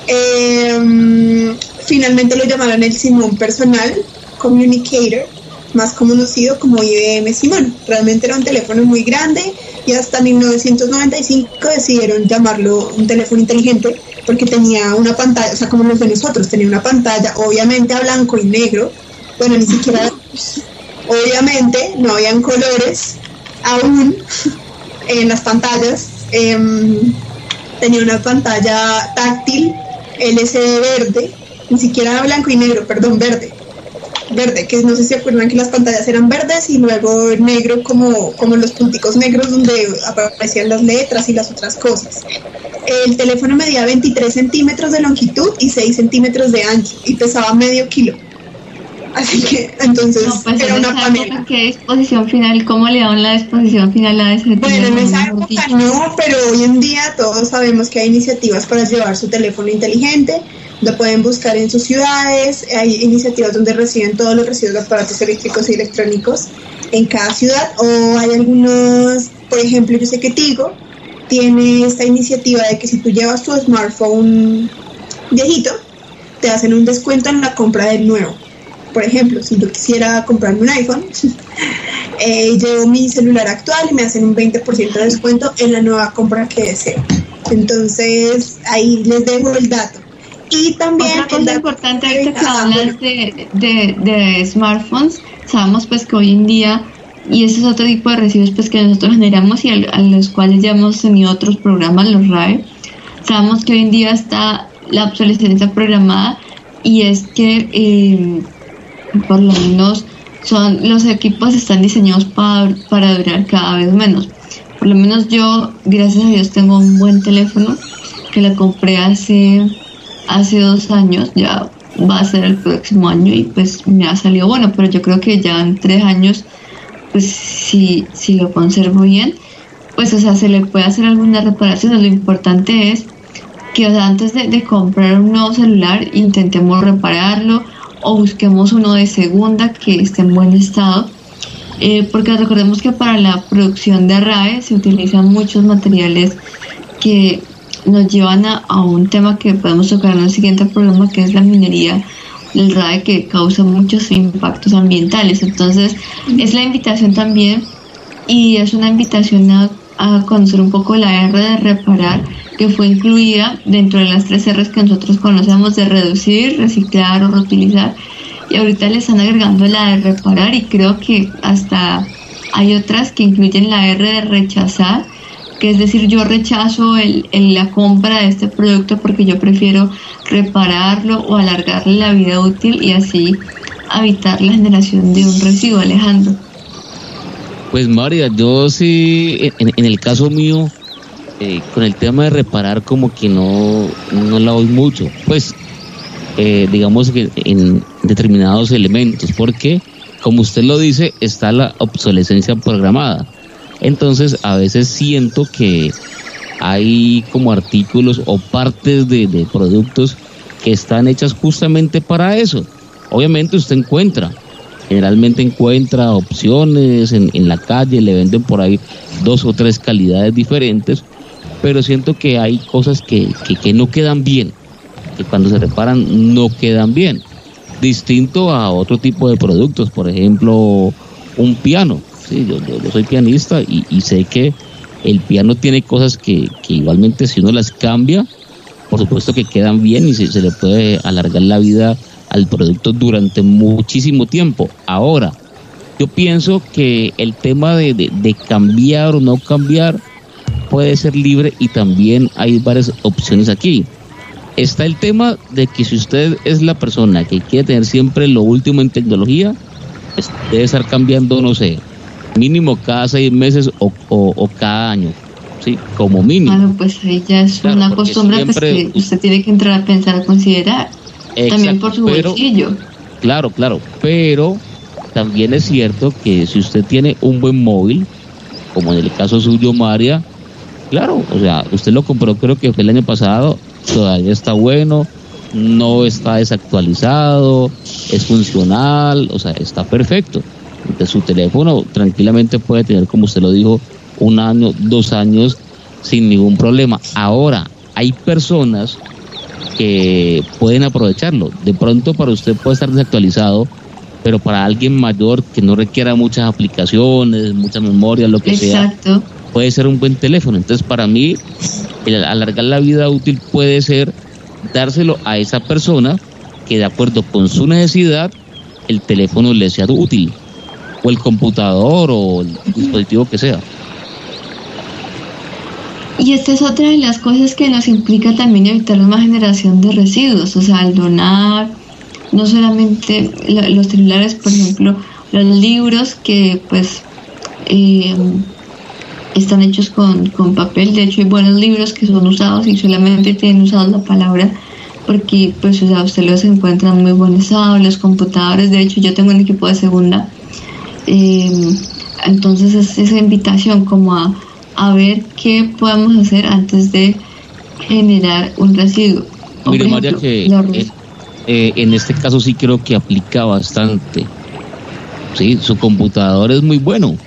Speaker 4: Eh, finalmente lo llamaron el Simón Personal Communicator, más conocido como IBM Simón. Realmente era un teléfono muy grande y hasta 1995 decidieron llamarlo un teléfono inteligente porque tenía una pantalla, o sea, como los de nosotros, tenía una pantalla obviamente a blanco y negro. Bueno, ni siquiera, obviamente, no habían colores aún en las pantallas. Em, tenía una pantalla táctil LCD verde, ni siquiera blanco y negro, perdón, verde. Verde, que no sé si acuerdan que las pantallas eran verdes y luego negro como, como los punticos negros donde aparecían las letras y las otras cosas. El teléfono medía 23 centímetros de longitud y 6 centímetros de ancho y pesaba medio kilo. Así que entonces
Speaker 2: No, pues
Speaker 4: era
Speaker 2: en
Speaker 4: una
Speaker 2: época, ¿qué disposición final? ¿Cómo le daban la disposición final a ese
Speaker 4: Bueno, en
Speaker 2: teléfono,
Speaker 4: esa época no, pero hoy en día todos sabemos que hay iniciativas para llevar su teléfono inteligente, lo pueden buscar en sus ciudades, hay iniciativas donde reciben todos los residuos de aparatos eléctricos y electrónicos en cada ciudad, o hay algunos, por ejemplo, yo sé que Tigo tiene esta iniciativa de que si tú llevas tu smartphone viejito, te hacen un descuento en la compra del nuevo. Por ejemplo, si yo quisiera comprarme un iPhone, eh, llevo mi celular actual y me hacen un 20% de descuento en la nueva compra que deseo. Entonces, ahí les dejo el dato. Y también...
Speaker 2: Otra cosa importante ahorita que hablas de, de, de smartphones, sabemos pues que hoy en día, y ese es otro tipo de residuos pues que nosotros generamos y a, los cuales ya hemos tenido otros programas, los RAE, sabemos que hoy en día está la obsolescencia programada y es que eh, por lo menos son los equipos están diseñados para, para durar cada vez menos. Por lo menos yo, gracias a Dios, tengo un buen teléfono que la compré hace, hace dos años, ya va a ser el próximo año y pues me ha salido bueno, pero yo creo que ya en tres años, pues si, si lo conservo bien, pues o sea, se le puede hacer alguna reparación. Lo importante es que antes de, comprar un nuevo celular intentemos repararlo o busquemos uno de segunda que esté en buen estado. Eh, porque recordemos que para la producción de RAE se utilizan muchos materiales que nos llevan a, un tema que podemos tocar en el siguiente programa, que es la minería del RAE, que causa muchos impactos ambientales. Entonces, es la invitación también y es una invitación a, a conocer un poco la R de reparar que fue incluida dentro de las tres R's que nosotros conocemos de reducir, reciclar o reutilizar. Y ahorita le están agregando la de reparar y creo que hasta hay otras que incluyen la R de rechazar, que es decir, yo rechazo el, la compra de este producto porque yo prefiero repararlo o alargarle la vida útil y así evitar la generación de un residuo, Alejandro.
Speaker 3: Pues María, yo sí, en el caso mío, eh, con el tema de reparar como que no, no la doy mucho, pues eh, digamos que en determinados elementos, porque como usted lo dice, está la obsolescencia programada. Entonces a veces siento que hay como artículos o partes de, productos que están hechas justamente para eso. Obviamente usted encuentra, generalmente encuentra opciones en, en, la calle, le venden por ahí dos o tres calidades diferentes, pero siento que hay cosas que, no quedan bien, que cuando se reparan no quedan bien. Distinto a otro tipo de productos, por ejemplo, un piano. Sí, yo, soy pianista y, sé que el piano tiene cosas que, igualmente si uno las cambia, por supuesto que quedan bien y se, le puede alargar la vida al producto durante muchísimo tiempo. Ahora, yo pienso que el tema de, de cambiar o no cambiar puede ser libre y también hay varias opciones aquí. Está el tema de que si usted es la persona que quiere tener siempre lo último en tecnología, pues debe estar cambiando, no sé, mínimo cada seis meses o, cada año, ¿sí? Como mínimo.
Speaker 2: Claro, pues ahí ya es una costumbre pues, que usted tiene que entrar a pensar, a considerar. también por su bolsillo.
Speaker 3: Claro, claro, pero también es cierto que si usted tiene un buen móvil, como en el caso suyo, María, Claro, o sea, usted lo compró creo que fue el año pasado, todavía está bueno, no está desactualizado, es funcional, o sea, está perfecto. Entonces su teléfono tranquilamente puede tener, como usted lo dijo, un año, dos años sin ningún problema. Ahora, hay personas que pueden aprovecharlo. De pronto para usted puede estar desactualizado, pero para alguien mayor que no requiera muchas aplicaciones, mucha memoria, lo que Exacto. sea, puede ser un buen teléfono. Entonces, para mí, el alargar la vida útil puede ser dárselo a esa persona que de acuerdo con su necesidad, el teléfono le sea útil, o el computador o el dispositivo que sea.
Speaker 2: Y esta es otra de las cosas que nos implica también evitar una generación de residuos, o sea, al donar, no solamente los celulares, por ejemplo, los libros que pues eh, están hechos con, papel. De hecho, hay buenos libros que son usados y solamente tienen usado la palabra porque pues o sea, usted los encuentra en muy buen estado, los computadores, de hecho yo tengo un equipo de segunda, em, entonces es esa invitación como a, a, ver qué podemos hacer antes de generar un residuo.
Speaker 3: Mire María que eh, eh, en este caso sí creo que aplica bastante, sí, su computador es muy bueno,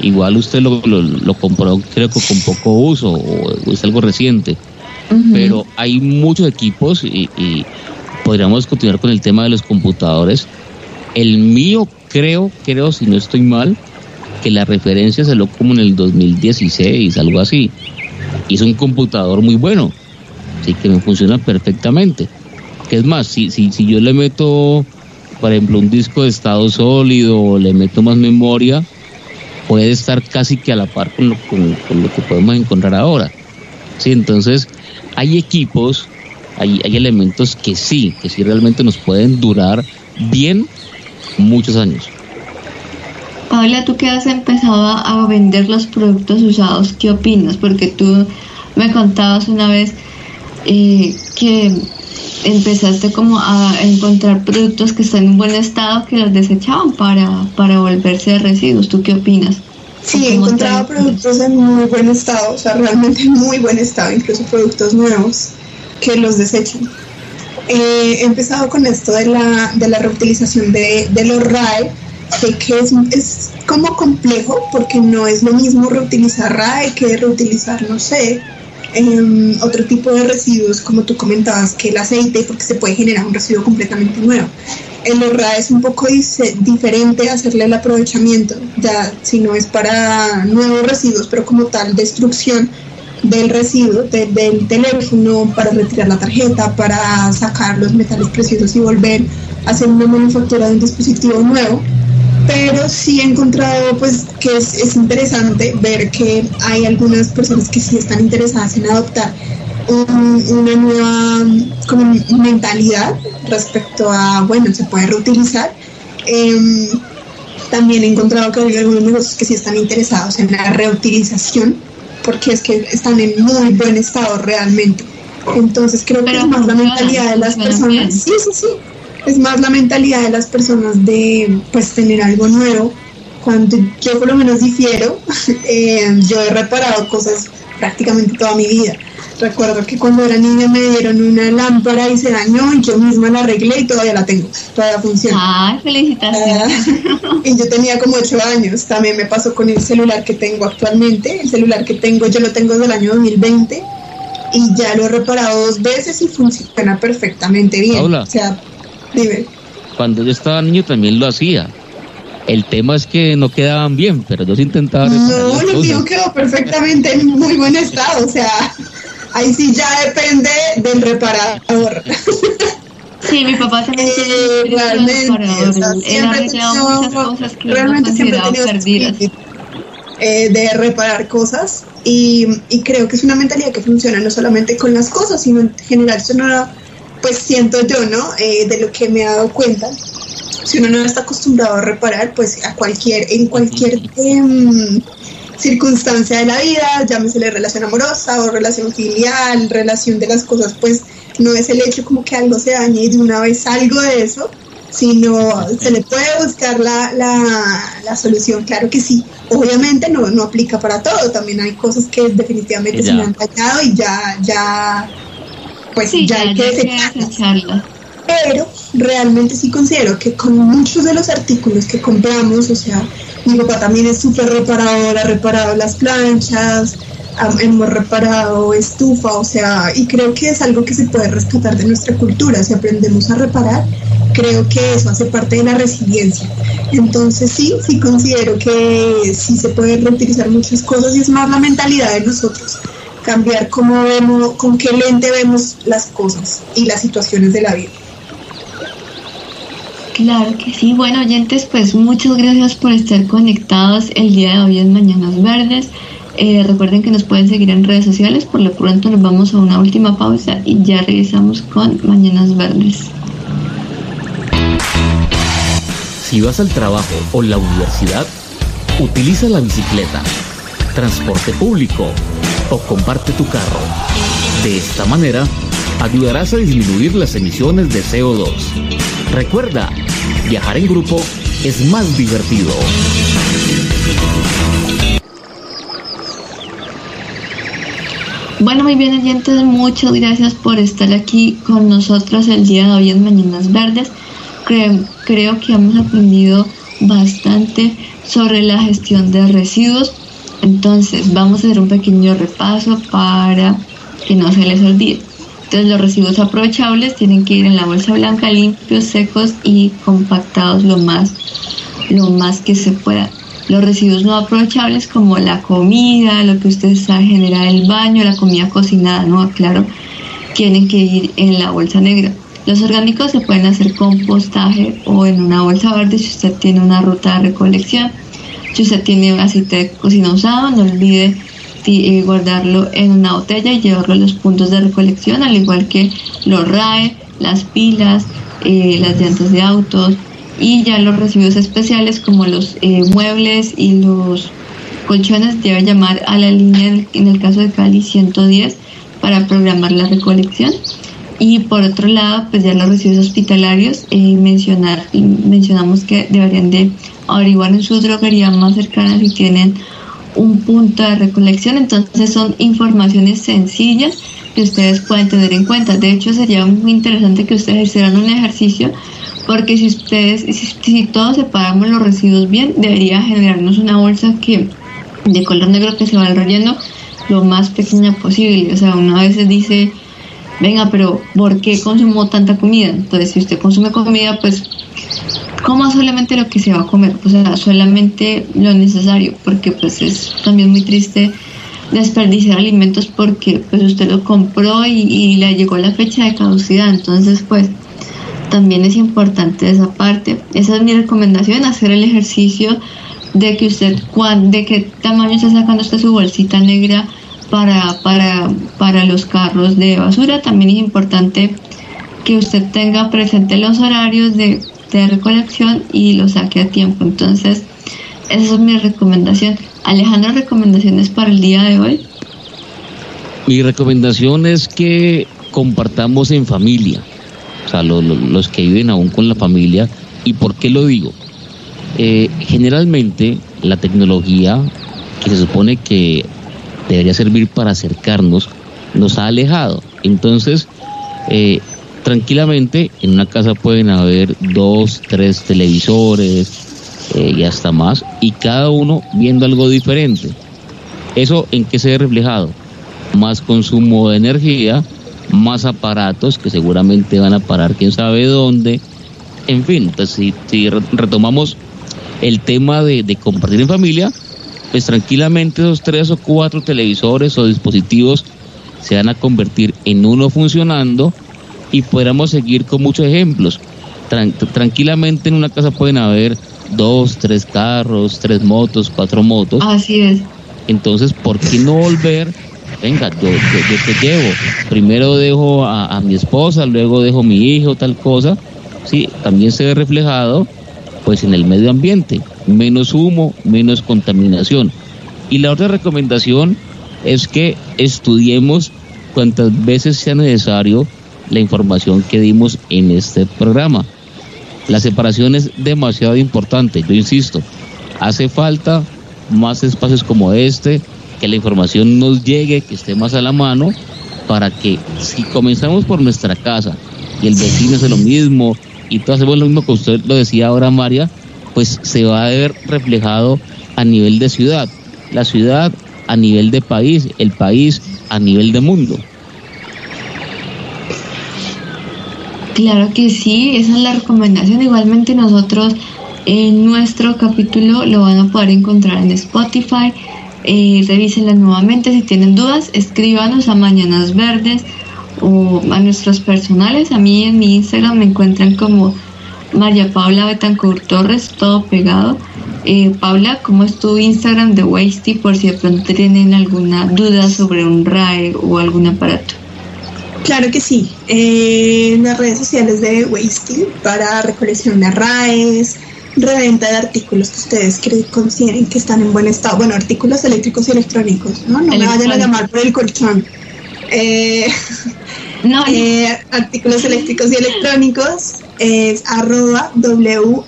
Speaker 3: igual usted lo, lo, compró creo que con poco uso o es algo reciente, pero hay muchos equipos y, podríamos continuar con el tema de los computadores. El mío creo, creo, si no estoy mal, que la referencia lo como en el 2016, algo así. Y es un computador muy bueno, así que me funciona perfectamente. Que es más, si, si, si yo le meto, por ejemplo, un disco de estado sólido o le meto más memoria, puede estar casi que a la par con lo, que podemos encontrar ahora. Sí, entonces hay equipos, hay, hay elementos que sí, que sí realmente nos pueden durar bien muchos años.
Speaker 2: Paula, tú que has empezado a vender los productos usados, ¿qué opinas? Porque tú me contabas una vez eh, que empezaste como a encontrar productos que están en buen estado que los desechaban para, para volverse residuos. ¿Tú qué opinas?
Speaker 4: Sí, he encontrado productos en muy buen estado, o sea, realmente en muy buen estado, incluso productos nuevos que los desechan. Eh, he empezado con esto de la, de la reutilización de, de los RAE. Sé que es, es, como complejo porque no es lo mismo reutilizar RAE que reutilizar, no sé, eh, otro tipo de residuos, como tú comentabas, que el aceite, porque se puede generar un residuo completamente nuevo. El RAE es un poco diferente hacerle el aprovechamiento, ya si no es para nuevos residuos, pero como tal destrucción del residuo del teléfono para retirar la tarjeta, para sacar los metales preciosos y volver a hacer una manufactura de un dispositivo nuevo. Pero sí he encontrado pues que es, es interesante ver que hay algunas personas que sí están interesadas en adoptar una nueva mentalidad respecto a, bueno, se puede reutilizar. Eh, también he encontrado que hay algunos negocios que sí están interesados en la reutilización porque es que están en muy buen estado realmente. Entonces creo que es más la mentalidad de las personas. Sí, sí, sí. Es más la mentalidad de las personas de pues tener algo nuevo. Cuando yo por lo menos difiero, eh, yo he reparado cosas prácticamente toda mi vida. Recuerdo que cuando era niña me dieron una lámpara y se dañó y yo misma la arreglé y todavía la tengo, todavía funciona.
Speaker 2: ¡Ay, felicitaciones!
Speaker 4: y yo tenía como ocho años, también me pasó con el celular que tengo actualmente, el celular que tengo yo lo tengo desde el año 2020 y ya lo he reparado dos veces y funciona perfectamente bien.
Speaker 3: Paula,
Speaker 4: o sea, dime.
Speaker 3: Cuando yo estaba niño también lo hacía. El tema es que no quedaban bien, pero yo sí intentaba
Speaker 4: No,
Speaker 3: cosas.
Speaker 4: mío quedó perfectamente en muy buen estado, o sea, ahí sí ya depende del reparador.
Speaker 2: Sí, mi papá también
Speaker 4: Eh, realmente, o sea,
Speaker 2: Él ha arreglado
Speaker 4: tenido-
Speaker 2: muchas cosas que
Speaker 4: realmente siempre he
Speaker 2: perdidas.
Speaker 4: eh, de reparar cosas y, y creo que es una mentalidad que funciona no solamente con las cosas, sino en general, eso no, pues siento yo, ¿no? Eh, de lo que me he dado cuenta, si uno no está acostumbrado a reparar, pues a cualquier, en cualquier em, circunstancia de la vida, llámesele relación amorosa o relación filial, relación de las cosas, pues no es el hecho como que algo se dañe y de una vez algo de eso, sino se le puede buscar la, la, la solución, claro que sí. Obviamente no, no aplica para todo, también hay cosas que definitivamente se me han dañado y ya, ya, pues
Speaker 2: Sí,
Speaker 4: ya,
Speaker 2: ya,
Speaker 4: hay que desecharlas
Speaker 2: desecharla.
Speaker 4: pero realmente sí considero que con muchos de los artículos que compramos, o sea, mi papá también es súper reparador, ha reparado las planchas, ha- hemos reparado estufa, o sea, y creo que es algo que se puede rescatar de nuestra cultura, si aprendemos a reparar, creo que eso hace parte de la resiliencia. Entonces sí, sí considero que sí se pueden reutilizar muchas cosas y es más la mentalidad de nosotros cambiar cómo vemos, con qué lente vemos las cosas y las situaciones de la vida.
Speaker 2: Claro que sí. Bueno, oyentes, pues muchas gracias por estar conectados el día de hoy en Mañanas Verdes. Eh, recuerden que nos pueden seguir en redes sociales. Por lo pronto nos vamos a una última pausa y ya regresamos con Mañanas Verdes.
Speaker 5: Si vas al trabajo o la universidad, utiliza la bicicleta, transporte público o comparte tu carro. De esta manera, ayudarás a disminuir las emisiones de CO2. Recuerda, viajar en grupo es más divertido.
Speaker 2: Bueno, muy bien, oyentes, muchas gracias por estar aquí con nosotros el día de hoy en Mañanas Verdes. Creo, creo que hemos aprendido bastante sobre la gestión de residuos. Entonces, vamos a hacer un pequeño repaso para que no se les olvide. Entonces, los residuos aprovechables tienen que ir en la bolsa blanca, limpios, secos y compactados lo más, lo más que se pueda. Los residuos no aprovechables como la comida, lo que usted sabe generar el baño, la comida cocinada, no, claro, tienen que ir en la bolsa negra. Los orgánicos se pueden hacer compostaje o en una bolsa verde si usted tiene una ruta de recolección. Si usted tiene aceite de cocina usado, no olvide eh, guardarlo en una botella y llevarlo a los puntos de recolección, al igual que los RAE, las pilas, eh, las llantas de autos y ya los residuos especiales como los eh, muebles y los colchones debe llamar a la línea en el caso de Cali 110 para programar la recolección. Y por otro lado, pues ya los residuos hospitalarios, eh, mencionar, mencionamos que deberían de averiguar en su droguería más cercana si tienen un punto de recolección. Entonces son informaciones sencillas que ustedes pueden tener en cuenta. De hecho, sería muy interesante que ustedes hicieran un ejercicio porque si ustedes, si, todos separamos los residuos bien, debería generarnos una bolsa que de color negro que se va relleno lo más pequeña posible. O sea, uno a veces dice, venga, pero ¿por qué consumo tanta comida? Entonces, si usted consume comida, pues coma solamente lo que se va a comer, o sea, solamente lo necesario, porque pues es también muy triste desperdiciar alimentos porque pues usted lo compró y, le llegó la fecha de caducidad, entonces pues también es importante esa parte. Esa es mi recomendación, hacer el ejercicio de que usted, de qué tamaño está sacando usted su bolsita negra para, para, para los carros de basura. También es importante que usted tenga presente los horarios de, de recolección y lo saque a tiempo. Entonces, esa es mi recomendación. Alejandro, recomendaciones para el día de hoy.
Speaker 3: Mi recomendación es que compartamos en familia, o sea, los que viven aún con la familia. ¿Y por qué lo digo? Eh, generalmente la tecnología que se supone que debería servir para acercarnos nos ha alejado. Entonces, eh, tranquilamente en una casa pueden haber dos, tres televisores eh, y hasta más, y cada uno viendo algo diferente. ¿Eso en qué se ve reflejado? Más consumo de energía, más aparatos que seguramente van a parar quién sabe dónde. En fin, entonces si, retomamos el tema de, de compartir en familia, pues tranquilamente esos tres o cuatro televisores o dispositivos se van a convertir en uno funcionando y podríamos seguir con muchos ejemplos. tranquilamente en una casa pueden haber dos, tres carros, tres motos, cuatro motos.
Speaker 2: Así es.
Speaker 3: Entonces, ¿por qué no volver? Venga, yo, te llevo. Primero dejo a, mi esposa, luego dejo a mi hijo, tal cosa. Sí, también se ve reflejado pues en el medio ambiente. Menos humo, menos contaminación. Y la otra recomendación es que estudiemos cuantas veces sea necesario la información que dimos en este programa. La separación es demasiado importante, yo insisto, hace falta más espacios como este, que la información nos llegue, que esté más a la mano, para que si comenzamos por nuestra casa y el vecino hace lo mismo y todos hacemos lo mismo que usted lo decía ahora, María, pues se va a ver reflejado a nivel de ciudad, la ciudad a nivel de país, el país a nivel de mundo.
Speaker 2: Claro que sí, esa es la recomendación. Igualmente nosotros en nuestro capítulo lo van a poder encontrar en Spotify. Eh, revísenla nuevamente. Si tienen dudas, escríbanos a Mañanas Verdes o a nuestros personales. A mí en mi Instagram me encuentran como María Paula Betancourt Torres, todo pegado. Eh, Paula, ¿cómo es tu Instagram de Wasty por si de pronto tienen alguna duda sobre un RAE o algún aparato?
Speaker 4: Claro que sí. Eh, en las redes sociales de Wasting para recolección de RAES, reventa de artículos que ustedes consideren que están en buen estado. Bueno, artículos eléctricos y electrónicos, ¿no? No me vayan a llamar por el colchón. Eh, no, eh, artículos eléctricos y electrónicos es arroba W-A-S-T-E-C-O-L,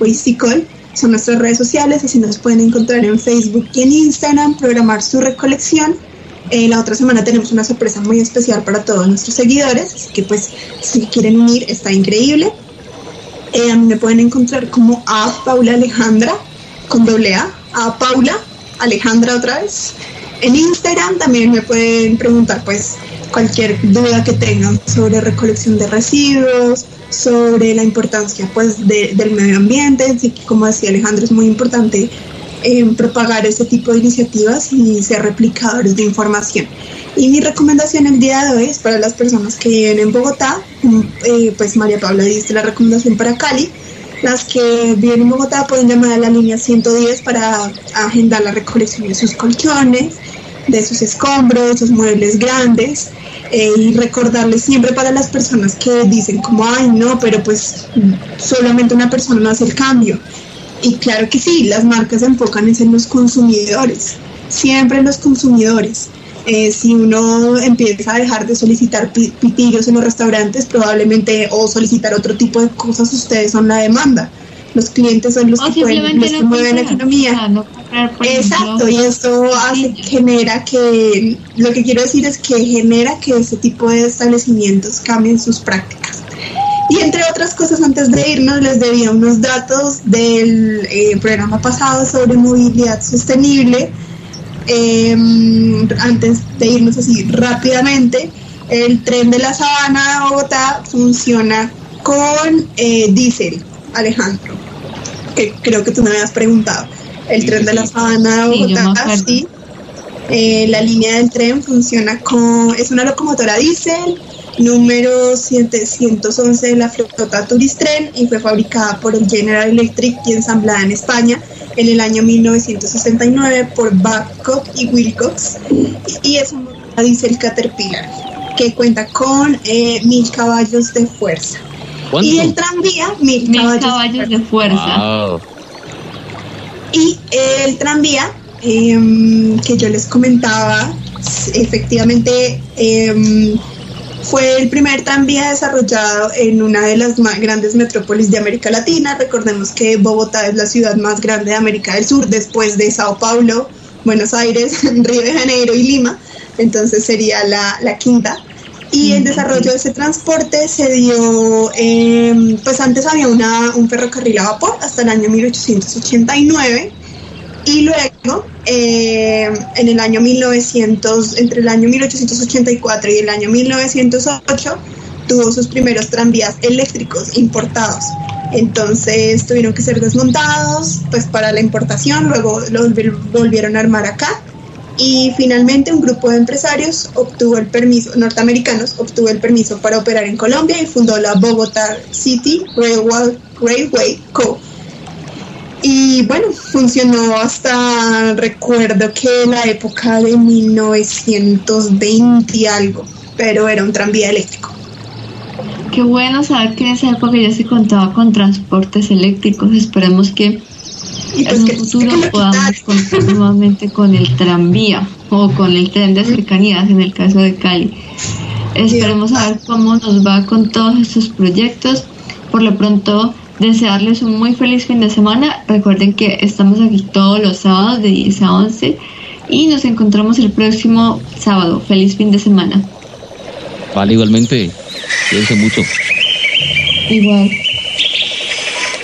Speaker 4: Wasticol. Son nuestras redes sociales, así nos pueden encontrar en Facebook y en Instagram, programar su recolección eh, la otra semana tenemos una sorpresa muy especial para todos nuestros seguidores, así que pues si quieren unir está increíble. Eh, a mí me pueden encontrar como a Paula Alejandra con doble A, a Paula Alejandra otra vez. En Instagram también me pueden preguntar pues cualquier duda que tengan sobre recolección de residuos, sobre la importancia pues del medio ambiente, así que como decía Alejandra es muy importante en propagar este tipo de iniciativas y ser replicadores de información. Y mi recomendación el día de hoy es para las personas que viven en Bogotá, mm, eh, pues María Paula diste la recomendación para Cali, las que viven en Bogotá pueden llamar a la línea 110 para agendar la recolección de sus colchones, de sus escombros, sus muebles grandes eh, y recordarles siempre para las personas que dicen como, ay no, pero pues solamente una persona no hace el cambio. Y claro que sí, las marcas se enfocan en los consumidores. siempre en los consumidores. Eh, si uno empieza a dejar de solicitar pitillos en los restaurantes, probablemente o solicitar otro tipo de cosas, ustedes son la demanda. Los clientes son los que, pueden, los que mueven la economía. Exacto, y eso hace, genera que, lo que quiero decir es que genera que ese tipo de establecimientos cambien sus prácticas. Y entre otras cosas, antes de irnos, les debía unos datos del eh, programa pasado sobre movilidad sostenible. Em, antes de irnos así rápidamente, el tren de la Sabana de Bogotá funciona con eh, diésel, Alejandro, que creo que tú me habías preguntado. El tren de la Sabana de Bogotá, sí, eh, la línea del tren funciona con, es una locomotora diésel, número 711 de la flota Turistren y fue fabricada por el General Electric y ensamblada en España en el año 1969 por Babcock y Wilcox y es un motor diésel Caterpillar que cuenta con eh, mil caballos de fuerza. Y el tranvía, mil, caballos, de fuerza. Y el tranvía em, que yo les comentaba, efectivamente em, fue el primer tranvía desarrollado en una de las más grandes metrópolis de América Latina. Recordemos que Bogotá es la ciudad más grande de América del Sur después de Sao Paulo, Buenos Aires, Río de Janeiro y Lima. Entonces sería la, la quinta. Y el desarrollo de ese transporte se dio, em, pues antes había una, un ferrocarril a vapor hasta el año 1889 y luego eh, en el año 1900, entre el año 1884 y el año 1908, tuvo sus primeros tranvías eléctricos importados. Entonces tuvieron que ser desmontados pues para la importación, luego los volvieron a armar acá y finalmente un grupo de empresarios obtuvo el permiso, norteamericanos obtuvo el permiso para operar en Colombia y fundó la Bogotá City Railway, Railway Co y bueno, funcionó hasta, recuerdo que la época de 1920 y algo, pero era un tranvía eléctrico.
Speaker 2: Qué bueno saber que en esa época ya se contaba con transportes eléctricos. Esperemos que pues en un futuro podamos contar nuevamente con el tranvía o con el tren de cercanías en el caso de Cali. Esperemos saber cómo nos va con todos estos proyectos. Por lo pronto, desearles un muy feliz fin de semana. Recuerden que estamos aquí todos los sábados de 10 a 11 y nos encontramos el próximo sábado. Feliz fin de semana.
Speaker 3: Vale, igualmente. Cuídense mucho.
Speaker 1: Igual.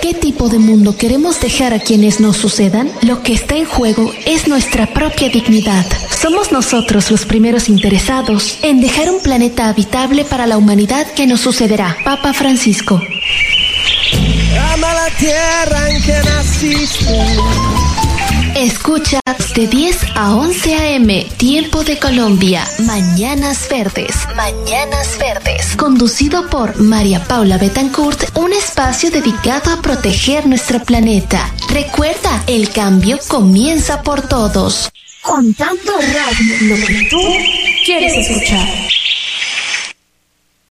Speaker 1: ¿Qué tipo de mundo queremos dejar a quienes nos sucedan? Lo que está en juego es nuestra propia dignidad. Somos nosotros los primeros interesados en dejar un planeta habitable para la humanidad que nos sucederá. Papa Francisco.
Speaker 6: Ama la tierra en que naciste.
Speaker 1: Escucha de 10 a 11 a.m. Tiempo de Colombia. Mañanas Verdes. Mañanas Verdes. Conducido por María Paula Betancourt, un espacio dedicado a proteger nuestro planeta. Recuerda, el cambio comienza por todos. Contando Radio, lo que tú quieres escuchar.